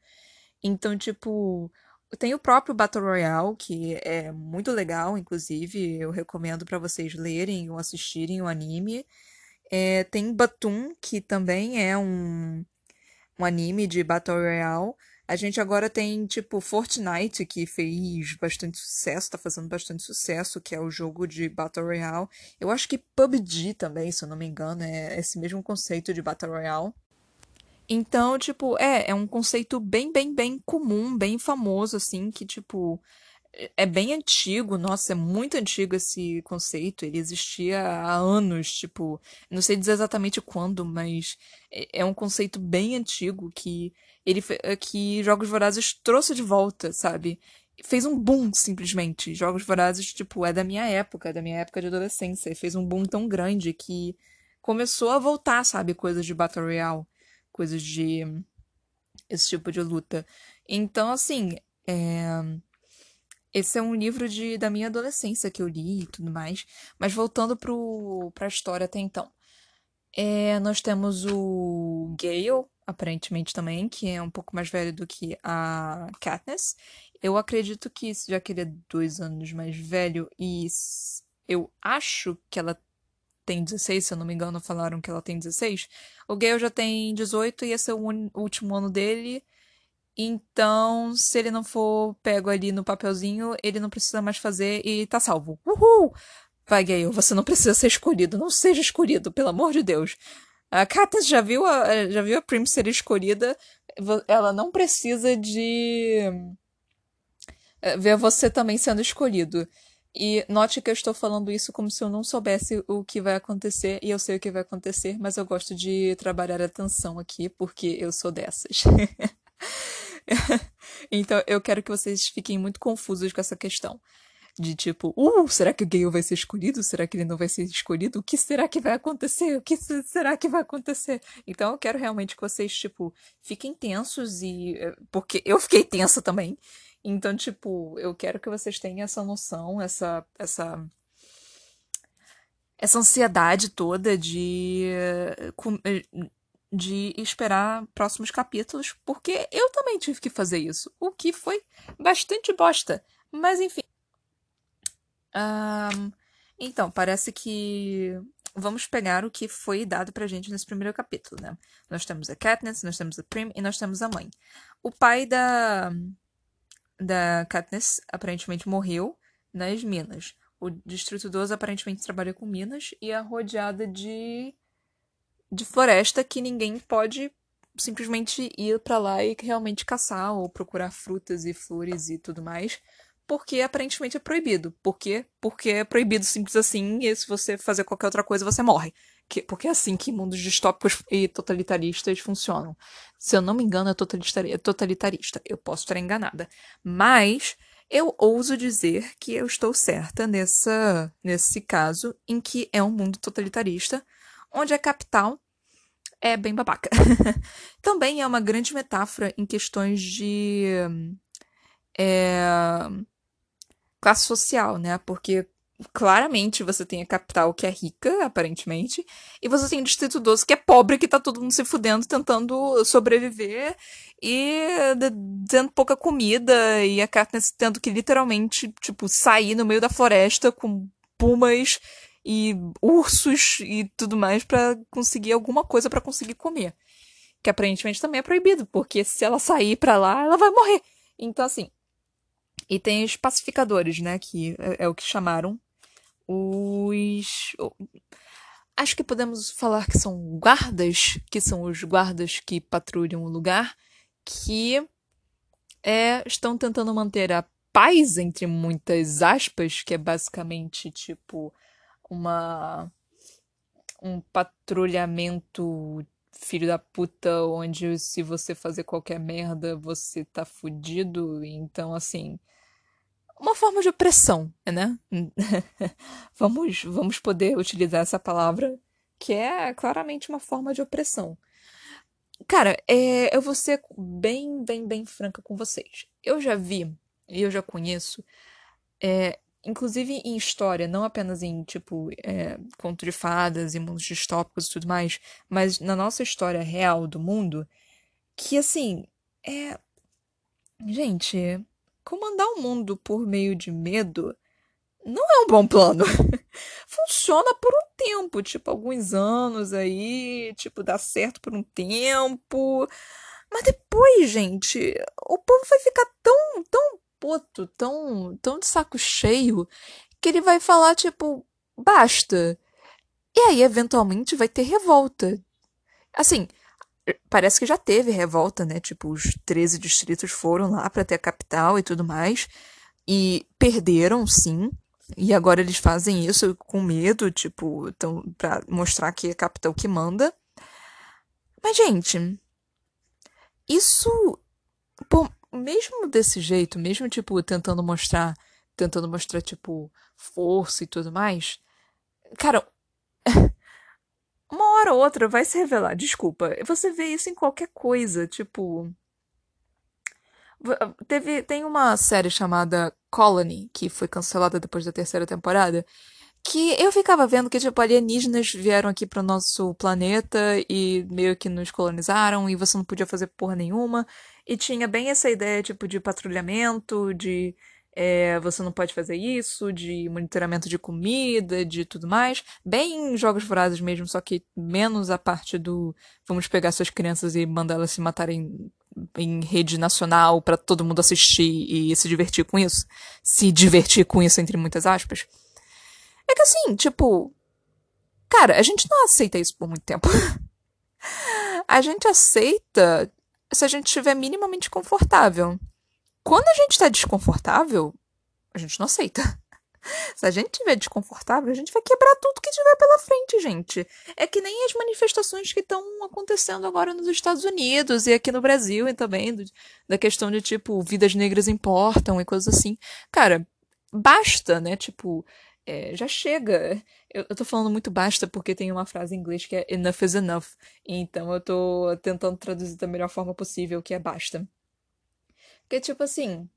Então, tipo, tem o próprio Battle Royale, que é muito legal, inclusive, eu recomendo para vocês lerem ou assistirem o anime. É, tem Batum, que também é um, um anime de Battle Royale, a gente agora tem, tipo, Fortnite, que fez bastante sucesso, tá fazendo bastante sucesso, que é o jogo de Battle Royale. Eu acho que PUBG também, se eu não me engano, é esse mesmo conceito de Battle Royale. Então, tipo, é, é um conceito bem, bem, bem comum, bem famoso, assim, que, tipo, é bem antigo, nossa, é muito antigo esse conceito. Ele existia há anos, tipo, não sei dizer exatamente quando, mas é, é um conceito bem antigo que ele eh, que Jogos Vorazes trouxe de volta, sabe? Fez um boom, simplesmente. Jogos Vorazes, tipo, é da minha época, da minha época de adolescência. Fez um boom tão grande que começou a voltar, sabe? Coisas de Battle Royale, coisas de. esse tipo de luta. Então, assim, é... Esse é um livro de, da minha adolescência que eu li e tudo mais. Mas voltando pro, pra história até então. É, nós temos o Gale, aparentemente também, que é um pouco mais velho do que a Katniss. Eu acredito que, já que ele é dois anos mais velho, e eu acho que ela tem 16, se eu não me engano, falaram que ela tem 16. O Gale já tem 18 e esse é o último ano dele. Então, se ele não for pego ali no papelzinho, ele não precisa mais fazer e tá salvo. Uhul! Vai, Gale, você não precisa ser escolhido. Não seja escolhido, pelo amor de Deus. A Katniss já viu a, já viu a Prim ser escolhida. Ela não precisa de eh, ver você também sendo escolhido. E note que eu estou falando isso como se eu não soubesse o que vai acontecer, e eu sei o que vai acontecer, mas eu gosto de trabalhar a atenção aqui, porque eu sou dessas. [LAUGHS] [LAUGHS] então eu quero que vocês fiquem muito confusos com essa questão de tipo, uh, será que o Gale vai ser escolhido? Será que ele não vai ser escolhido? O que será que vai acontecer? O que será que vai acontecer? Então eu quero realmente que vocês, tipo, fiquem tensos e. Eh, porque eu fiquei tensa também. Então, tipo, eu quero que vocês tenham essa noção, essa. essa essa ansiedade toda de eh, eh, de esperar próximos capítulos, porque eu também tive que fazer isso, o que foi bastante bosta. Mas enfim, um, então, parece que vamos pegar o que foi dado pra gente nesse primeiro capítulo, né? Nós temos a Katniss, nós temos a Prim e nós temos a mãe. O pai da da Katniss aparentemente morreu nas minas. O Distrito 12 aparentemente trabalha com minas e é rodeada de de floresta que ninguém pode simplesmente ir para lá e realmente caçar ou procurar frutas e flores e tudo mais porque aparentemente é proibido. Por quê? Porque é proibido simples assim, e se você fazer qualquer outra coisa, você morre. Que, porque é assim que mundos distópicos e totalitaristas funcionam. Se eu não me engano, é totalitarista. É totalitarista. Eu posso estar enganada. Mas eu ouso dizer que eu estou certa nessa, nesse caso, em que é um mundo totalitarista, onde a capital é bem babaca. [LAUGHS] Também é uma grande metáfora em questões de é, classe social, né? Porque claramente você tem a capital que é rica, aparentemente, e você tem o Distrito 12 que é pobre, que tá todo mundo se fudendo, tentando sobreviver e tendo pouca comida, e a Katniss tendo que literalmente, tipo, sair no meio da floresta com pumas e ursos e tudo mais para conseguir alguma coisa para conseguir comer. Que aparentemente também é proibido, porque se ela sair para lá, ela vai morrer. Então, assim. E tem os pacificadores, né? Que é, é o que chamaram os. Acho que podemos falar que são guardas, que são os guardas que patrulham o lugar, que é, estão tentando manter a paz, entre muitas aspas, que é basicamente tipo uma um patrulhamento filho da puta onde se você fazer qualquer merda você tá fudido. Então, assim, uma forma de opressão, né? [LAUGHS] vamos, vamos poder utilizar essa palavra, que é claramente uma forma de opressão. Cara, é, eu vou ser bem, bem, bem franca com vocês. Eu já vi, e eu já conheço, é, inclusive em história, não apenas em, tipo, é, conto de fadas e mundos distópicos e tudo mais, mas na nossa história real do mundo, que, assim, é... Gente, comandar o mundo por meio de medo não é um bom plano. [LAUGHS] Funciona por um tempo, tipo, alguns anos aí, tipo, dá certo por um tempo. Mas depois, gente, o povo vai ficar tão, tão puto, tão, tão de saco cheio, que ele vai falar, tipo, basta. E aí, eventualmente, vai ter revolta. Assim, parece que já teve revolta, né? Tipo, os 13 distritos foram lá para ter a capital e tudo mais. E perderam, sim. E agora eles fazem isso com medo, tipo, então, pra mostrar que é a capital que manda. Mas, gente, isso. Pô, mesmo desse jeito, mesmo, tipo, tentando mostrar, tentando mostrar, tipo, força e tudo mais, cara, [LAUGHS] uma hora ou outra vai se revelar, desculpa, você vê isso em qualquer coisa, tipo... Teve, tem uma série chamada Colony, que foi cancelada depois da terceira temporada, que eu ficava vendo que, tipo, alienígenas vieram aqui pro nosso planeta e meio que nos colonizaram e você não podia fazer porra nenhuma. E tinha bem essa ideia, tipo, de patrulhamento, de é, você não pode fazer isso, de monitoramento de comida, de tudo mais. Bem jogos vorazes mesmo, só que menos a parte do vamos pegar suas crianças e mandá-las se matarem em rede nacional para todo mundo assistir e se divertir com isso. Se divertir com isso, entre muitas aspas. É que assim, tipo. Cara, a gente não aceita isso por muito tempo. [LAUGHS] a gente aceita se a gente estiver minimamente confortável. Quando a gente está desconfortável, a gente não aceita. [LAUGHS] Se a gente estiver desconfortável, a gente vai quebrar tudo que tiver pela frente, gente. É que nem as manifestações que estão acontecendo agora nos Estados Unidos e aqui no Brasil e também do, da questão de tipo, vidas negras importam e coisas assim. Cara, basta, né? Tipo, é, já chega. Eu, eu tô falando muito basta porque tem uma frase em inglês que é enough is enough. Então eu tô tentando traduzir da melhor forma possível, que é basta. Porque, tipo assim,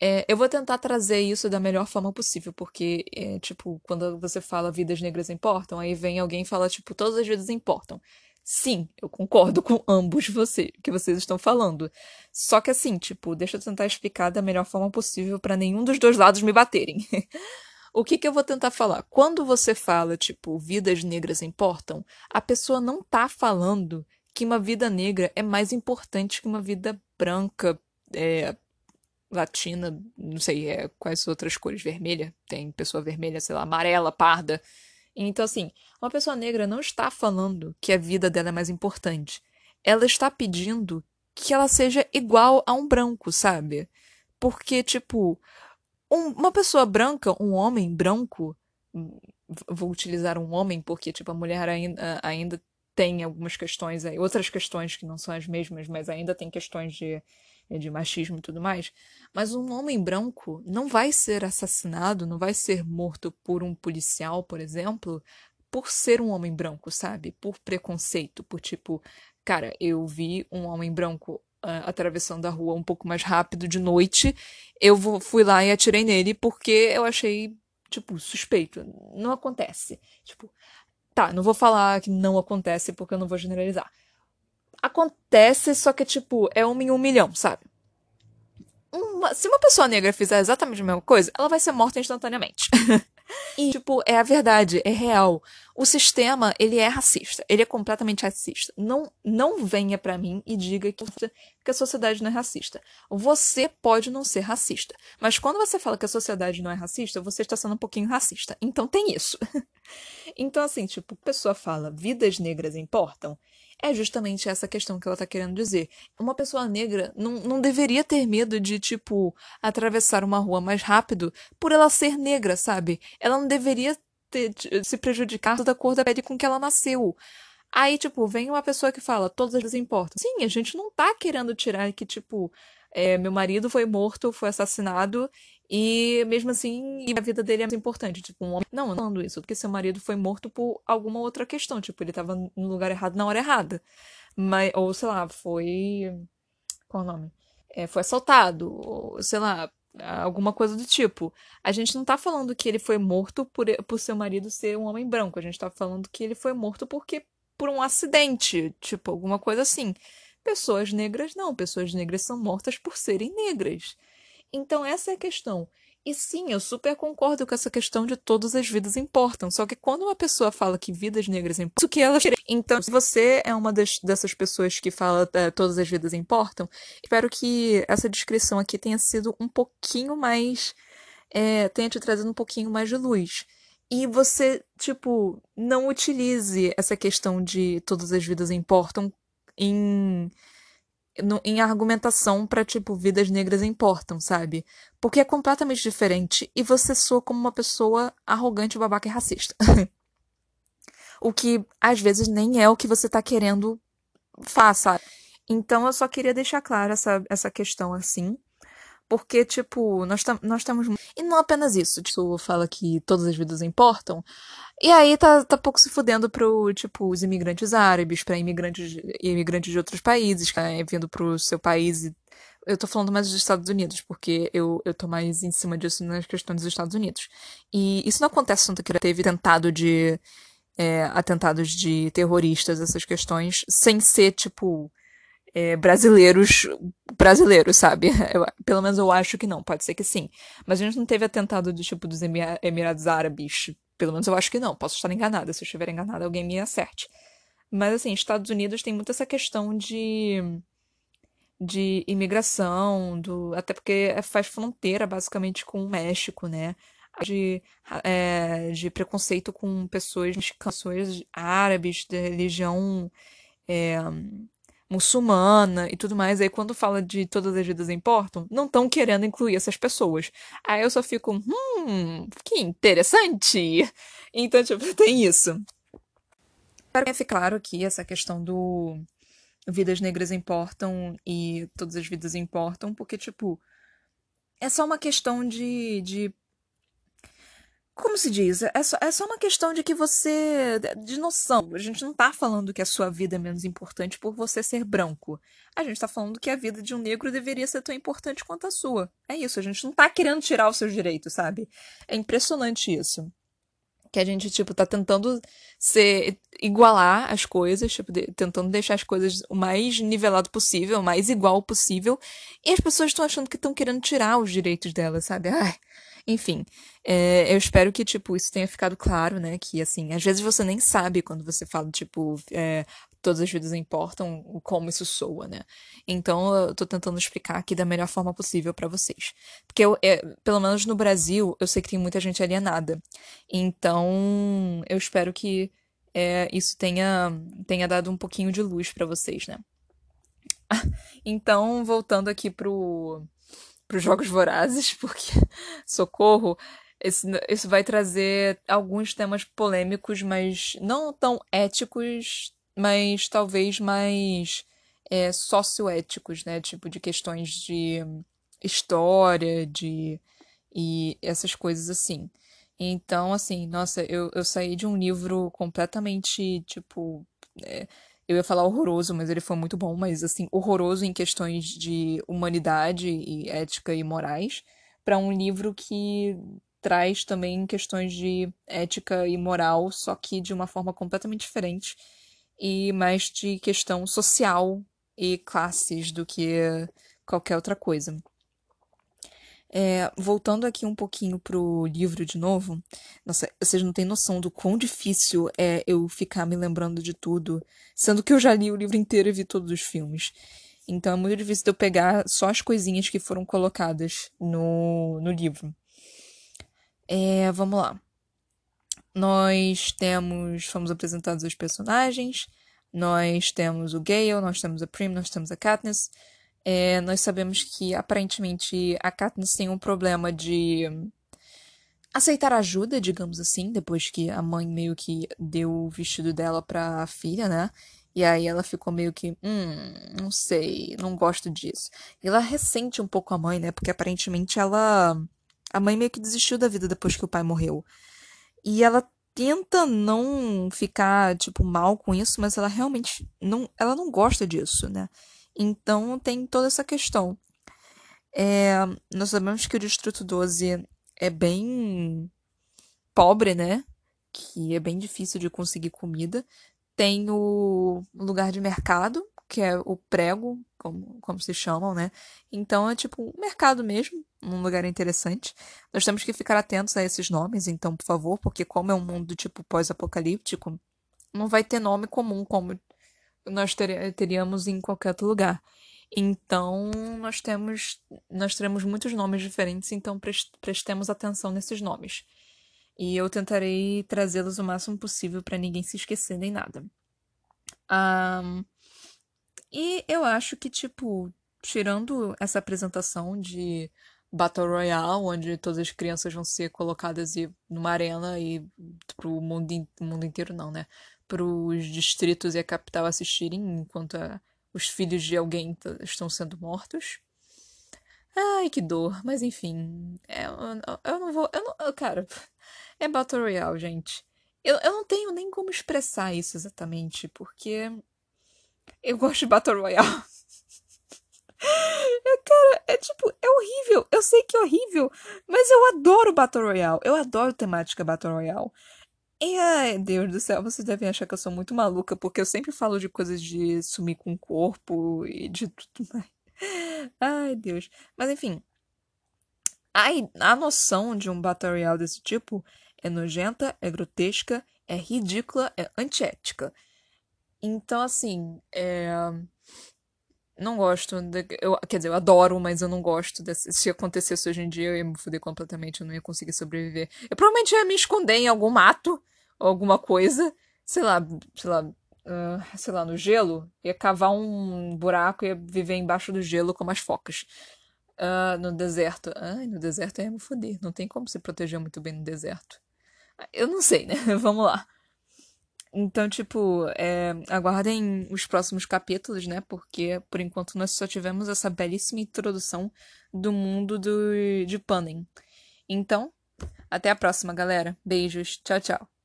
é, eu vou tentar trazer isso da melhor forma possível, porque, é, tipo, quando você fala vidas negras importam, aí vem alguém e fala, tipo, todas as vidas importam. Sim, eu concordo com ambos você, que vocês estão falando. Só que assim, tipo, deixa eu tentar explicar da melhor forma possível para nenhum dos dois lados me baterem. [LAUGHS] o que, que eu vou tentar falar? Quando você fala, tipo, vidas negras importam, a pessoa não tá falando que uma vida negra é mais importante que uma vida branca, é, latina, não sei, é, quais outras cores, vermelha, tem pessoa vermelha, sei lá, amarela, parda. Então, assim, uma pessoa negra não está falando que a vida dela é mais importante. Ela está pedindo que ela seja igual a um branco, sabe? Porque, tipo, um, uma pessoa branca, um homem branco, vou utilizar um homem porque, tipo, a mulher ainda, ainda tem algumas questões aí, outras questões que não são as mesmas, mas ainda tem questões de, de machismo e tudo mais. Mas um homem branco não vai ser assassinado, não vai ser morto por um policial, por exemplo, por ser um homem branco, sabe? Por preconceito, por tipo, cara, eu vi um homem branco uh, atravessando a rua um pouco mais rápido de noite, eu vou, fui lá e atirei nele porque eu achei, tipo, suspeito. Não acontece. Tipo, tá, não vou falar que não acontece porque eu não vou generalizar. Acontece, só que, tipo, é um em um milhão, sabe? Uma, se uma pessoa negra fizer exatamente a mesma coisa, ela vai ser morta instantaneamente. [LAUGHS] E, tipo, é a verdade, é real. O sistema, ele é racista. Ele é completamente racista. Não, não venha para mim e diga que, que a sociedade não é racista. Você pode não ser racista. Mas quando você fala que a sociedade não é racista, você está sendo um pouquinho racista. Então tem isso. [LAUGHS] então, assim, tipo, a pessoa fala, vidas negras importam é justamente essa questão que ela tá querendo dizer. Uma pessoa negra não, não deveria ter medo de, tipo, atravessar uma rua mais rápido por ela ser negra, sabe? Ela não deveria ter, se prejudicar da cor da pele com que ela nasceu. Aí, tipo, vem uma pessoa que fala, todas as importam. Sim, a gente não tá querendo tirar que, tipo, é, meu marido foi morto, foi assassinado, e mesmo assim, a vida dele é mais importante. Tipo, um homem. Não, não falando isso, porque seu marido foi morto por alguma outra questão. Tipo, ele tava no lugar errado na hora errada. Mas, ou sei lá, foi. Qual o nome? É, foi assaltado, ou sei lá, alguma coisa do tipo. A gente não tá falando que ele foi morto por, por seu marido ser um homem branco. A gente tá falando que ele foi morto porque por um acidente, tipo, alguma coisa assim. Pessoas negras não, pessoas negras são mortas por serem negras. Então, essa é a questão. E sim, eu super concordo com essa questão de todas as vidas importam. Só que quando uma pessoa fala que vidas negras importam, isso que ela Então, se você é uma das, dessas pessoas que fala é, todas as vidas importam, espero que essa descrição aqui tenha sido um pouquinho mais. É, tenha te trazido um pouquinho mais de luz. E você, tipo, não utilize essa questão de todas as vidas importam em no, em argumentação para tipo, vidas negras importam, sabe? Porque é completamente diferente e você soa como uma pessoa arrogante, babaca e racista. [LAUGHS] o que às vezes nem é o que você tá querendo faça. Então eu só queria deixar clara essa, essa questão assim. Porque, tipo, nós, nós estamos. E não apenas isso. Tipo, fala que todas as vidas importam. E aí tá, tá pouco se fudendo pro, tipo, os imigrantes árabes, pra imigrantes, imigrantes de outros países, né, vindo pro seu país. Eu tô falando mais dos Estados Unidos, porque eu, eu tô mais em cima disso nas questões dos Estados Unidos. E isso não acontece tanto que teve tentado de. É, atentados de terroristas, essas questões, sem ser, tipo, é, brasileiros brasileiros, sabe? [LAUGHS] Eu, pelo menos eu acho que não, pode ser que sim. Mas a gente não teve atentado do tipo dos Emirados Árabes. Pelo menos eu acho que não. Posso estar enganada. Se eu estiver enganada, alguém me acerte. Mas assim, Estados Unidos tem muito essa questão de de imigração, do até porque faz fronteira basicamente com o México, né? De, é, de preconceito com pessoas pessoas árabes, de religião é, muçulmana e tudo mais. Aí quando fala de todas as vidas importam, não estão querendo incluir essas pessoas. Aí eu só fico, hum, que interessante. Então, tipo, [LAUGHS] tem isso. Para que fique claro aqui essa questão do vidas negras importam e todas as vidas importam, porque, tipo, é só uma questão de, de como se diz? É só, é só uma questão de que você. de noção. A gente não tá falando que a sua vida é menos importante por você ser branco. A gente tá falando que a vida de um negro deveria ser tão importante quanto a sua. É isso, a gente não tá querendo tirar os seus direitos, sabe? É impressionante isso. Que a gente, tipo, tá tentando ser. igualar as coisas, tipo, de, tentando deixar as coisas o mais nivelado possível, o mais igual possível. E as pessoas estão achando que estão querendo tirar os direitos delas, sabe? Ai. Enfim, é, eu espero que, tipo, isso tenha ficado claro, né? Que, assim, às vezes você nem sabe quando você fala, tipo, é, todas as vidas importam, como isso soa, né? Então, eu tô tentando explicar aqui da melhor forma possível para vocês. Porque, eu, é, pelo menos no Brasil, eu sei que tem muita gente alienada. Então, eu espero que isso tenha, tenha dado um pouquinho de luz para vocês, né? [LAUGHS] então, voltando aqui pro os Jogos Vorazes, [LAUGHS] porque, socorro, esse, isso vai trazer alguns temas polêmicos, mas não tão éticos, mas talvez mais é, socioéticos, né? Tipo, de questões de história, de. e essas coisas assim. Então, assim, nossa, eu, eu saí de um livro completamente, tipo. É, eu ia falar horroroso, mas ele foi muito bom, mas assim, horroroso em questões de humanidade e ética e morais, para um livro que traz também questões de ética e moral, só que de uma forma completamente diferente e mais de questão social e classes do que qualquer outra coisa. É, voltando aqui um pouquinho pro livro de novo, nossa, vocês não têm noção do quão difícil é eu ficar me lembrando de tudo, sendo que eu já li o livro inteiro e vi todos os filmes. Então é muito difícil eu pegar só as coisinhas que foram colocadas no, no livro. É, vamos lá. Nós temos. Fomos apresentados os personagens. Nós temos o Gale, nós temos a Prim, nós temos a Katniss. É, nós sabemos que aparentemente a Katniss tem um problema de aceitar ajuda, digamos assim, depois que a mãe meio que deu o vestido dela pra filha, né? E aí ela ficou meio que, hum, não sei, não gosto disso. E ela ressente um pouco a mãe, né? Porque aparentemente ela a mãe meio que desistiu da vida depois que o pai morreu. E ela tenta não ficar, tipo, mal com isso, mas ela realmente não, ela não gosta disso, né? Então tem toda essa questão. É, nós sabemos que o Distrito 12 é bem pobre, né? Que é bem difícil de conseguir comida. Tem o lugar de mercado, que é o prego, como, como se chamam, né? Então é tipo um mercado mesmo, um lugar interessante. Nós temos que ficar atentos a esses nomes, então, por favor, porque como é um mundo tipo pós-apocalíptico, não vai ter nome comum como nós ter, teríamos em qualquer outro lugar. Então, nós temos nós teremos muitos nomes diferentes, então prestemos atenção nesses nomes. E eu tentarei trazê-los o máximo possível para ninguém se esquecer nem nada. Um, e eu acho que, tipo, tirando essa apresentação de Battle Royale, onde todas as crianças vão ser colocadas numa arena e pro mundo, mundo inteiro não, né? Para os distritos e a capital assistirem enquanto a, os filhos de alguém estão sendo mortos. Ai, que dor. Mas enfim, é, eu, eu, não vou. Eu não, cara, é Battle Royale, gente. Eu, eu não tenho nem como expressar isso exatamente, porque eu gosto de Battle Royale. [LAUGHS] É, cara, é tipo, é horrível. Eu sei que é horrível, mas eu adoro Battle Royale. Eu adoro temática Battle Royale. Ai, Deus do céu, vocês devem achar que eu sou muito maluca, porque eu sempre falo de coisas de sumir com o corpo e de tudo [LAUGHS] mais. Ai, Deus. Mas enfim. Ai, a noção de um Battle Royale desse tipo é nojenta, é grotesca, é ridícula, é antiética. Então, assim, é... não gosto. De... Eu, quer dizer, eu adoro, mas eu não gosto. Desse... Se acontecesse hoje em dia, eu ia me fuder completamente, eu não ia conseguir sobreviver. Eu provavelmente ia me esconder em algum mato, ou alguma coisa, sei lá, sei lá, uh, sei lá, no gelo, ia cavar um buraco e ia viver embaixo do gelo como as focas. Uh, no deserto. Ai, no deserto ia me fuder. Não tem como se proteger muito bem no deserto. Eu não sei, né? [LAUGHS] Vamos lá. Então, tipo, é, aguardem os próximos capítulos, né? Porque, por enquanto, nós só tivemos essa belíssima introdução do mundo do, de Panem. Então, até a próxima, galera. Beijos. Tchau, tchau.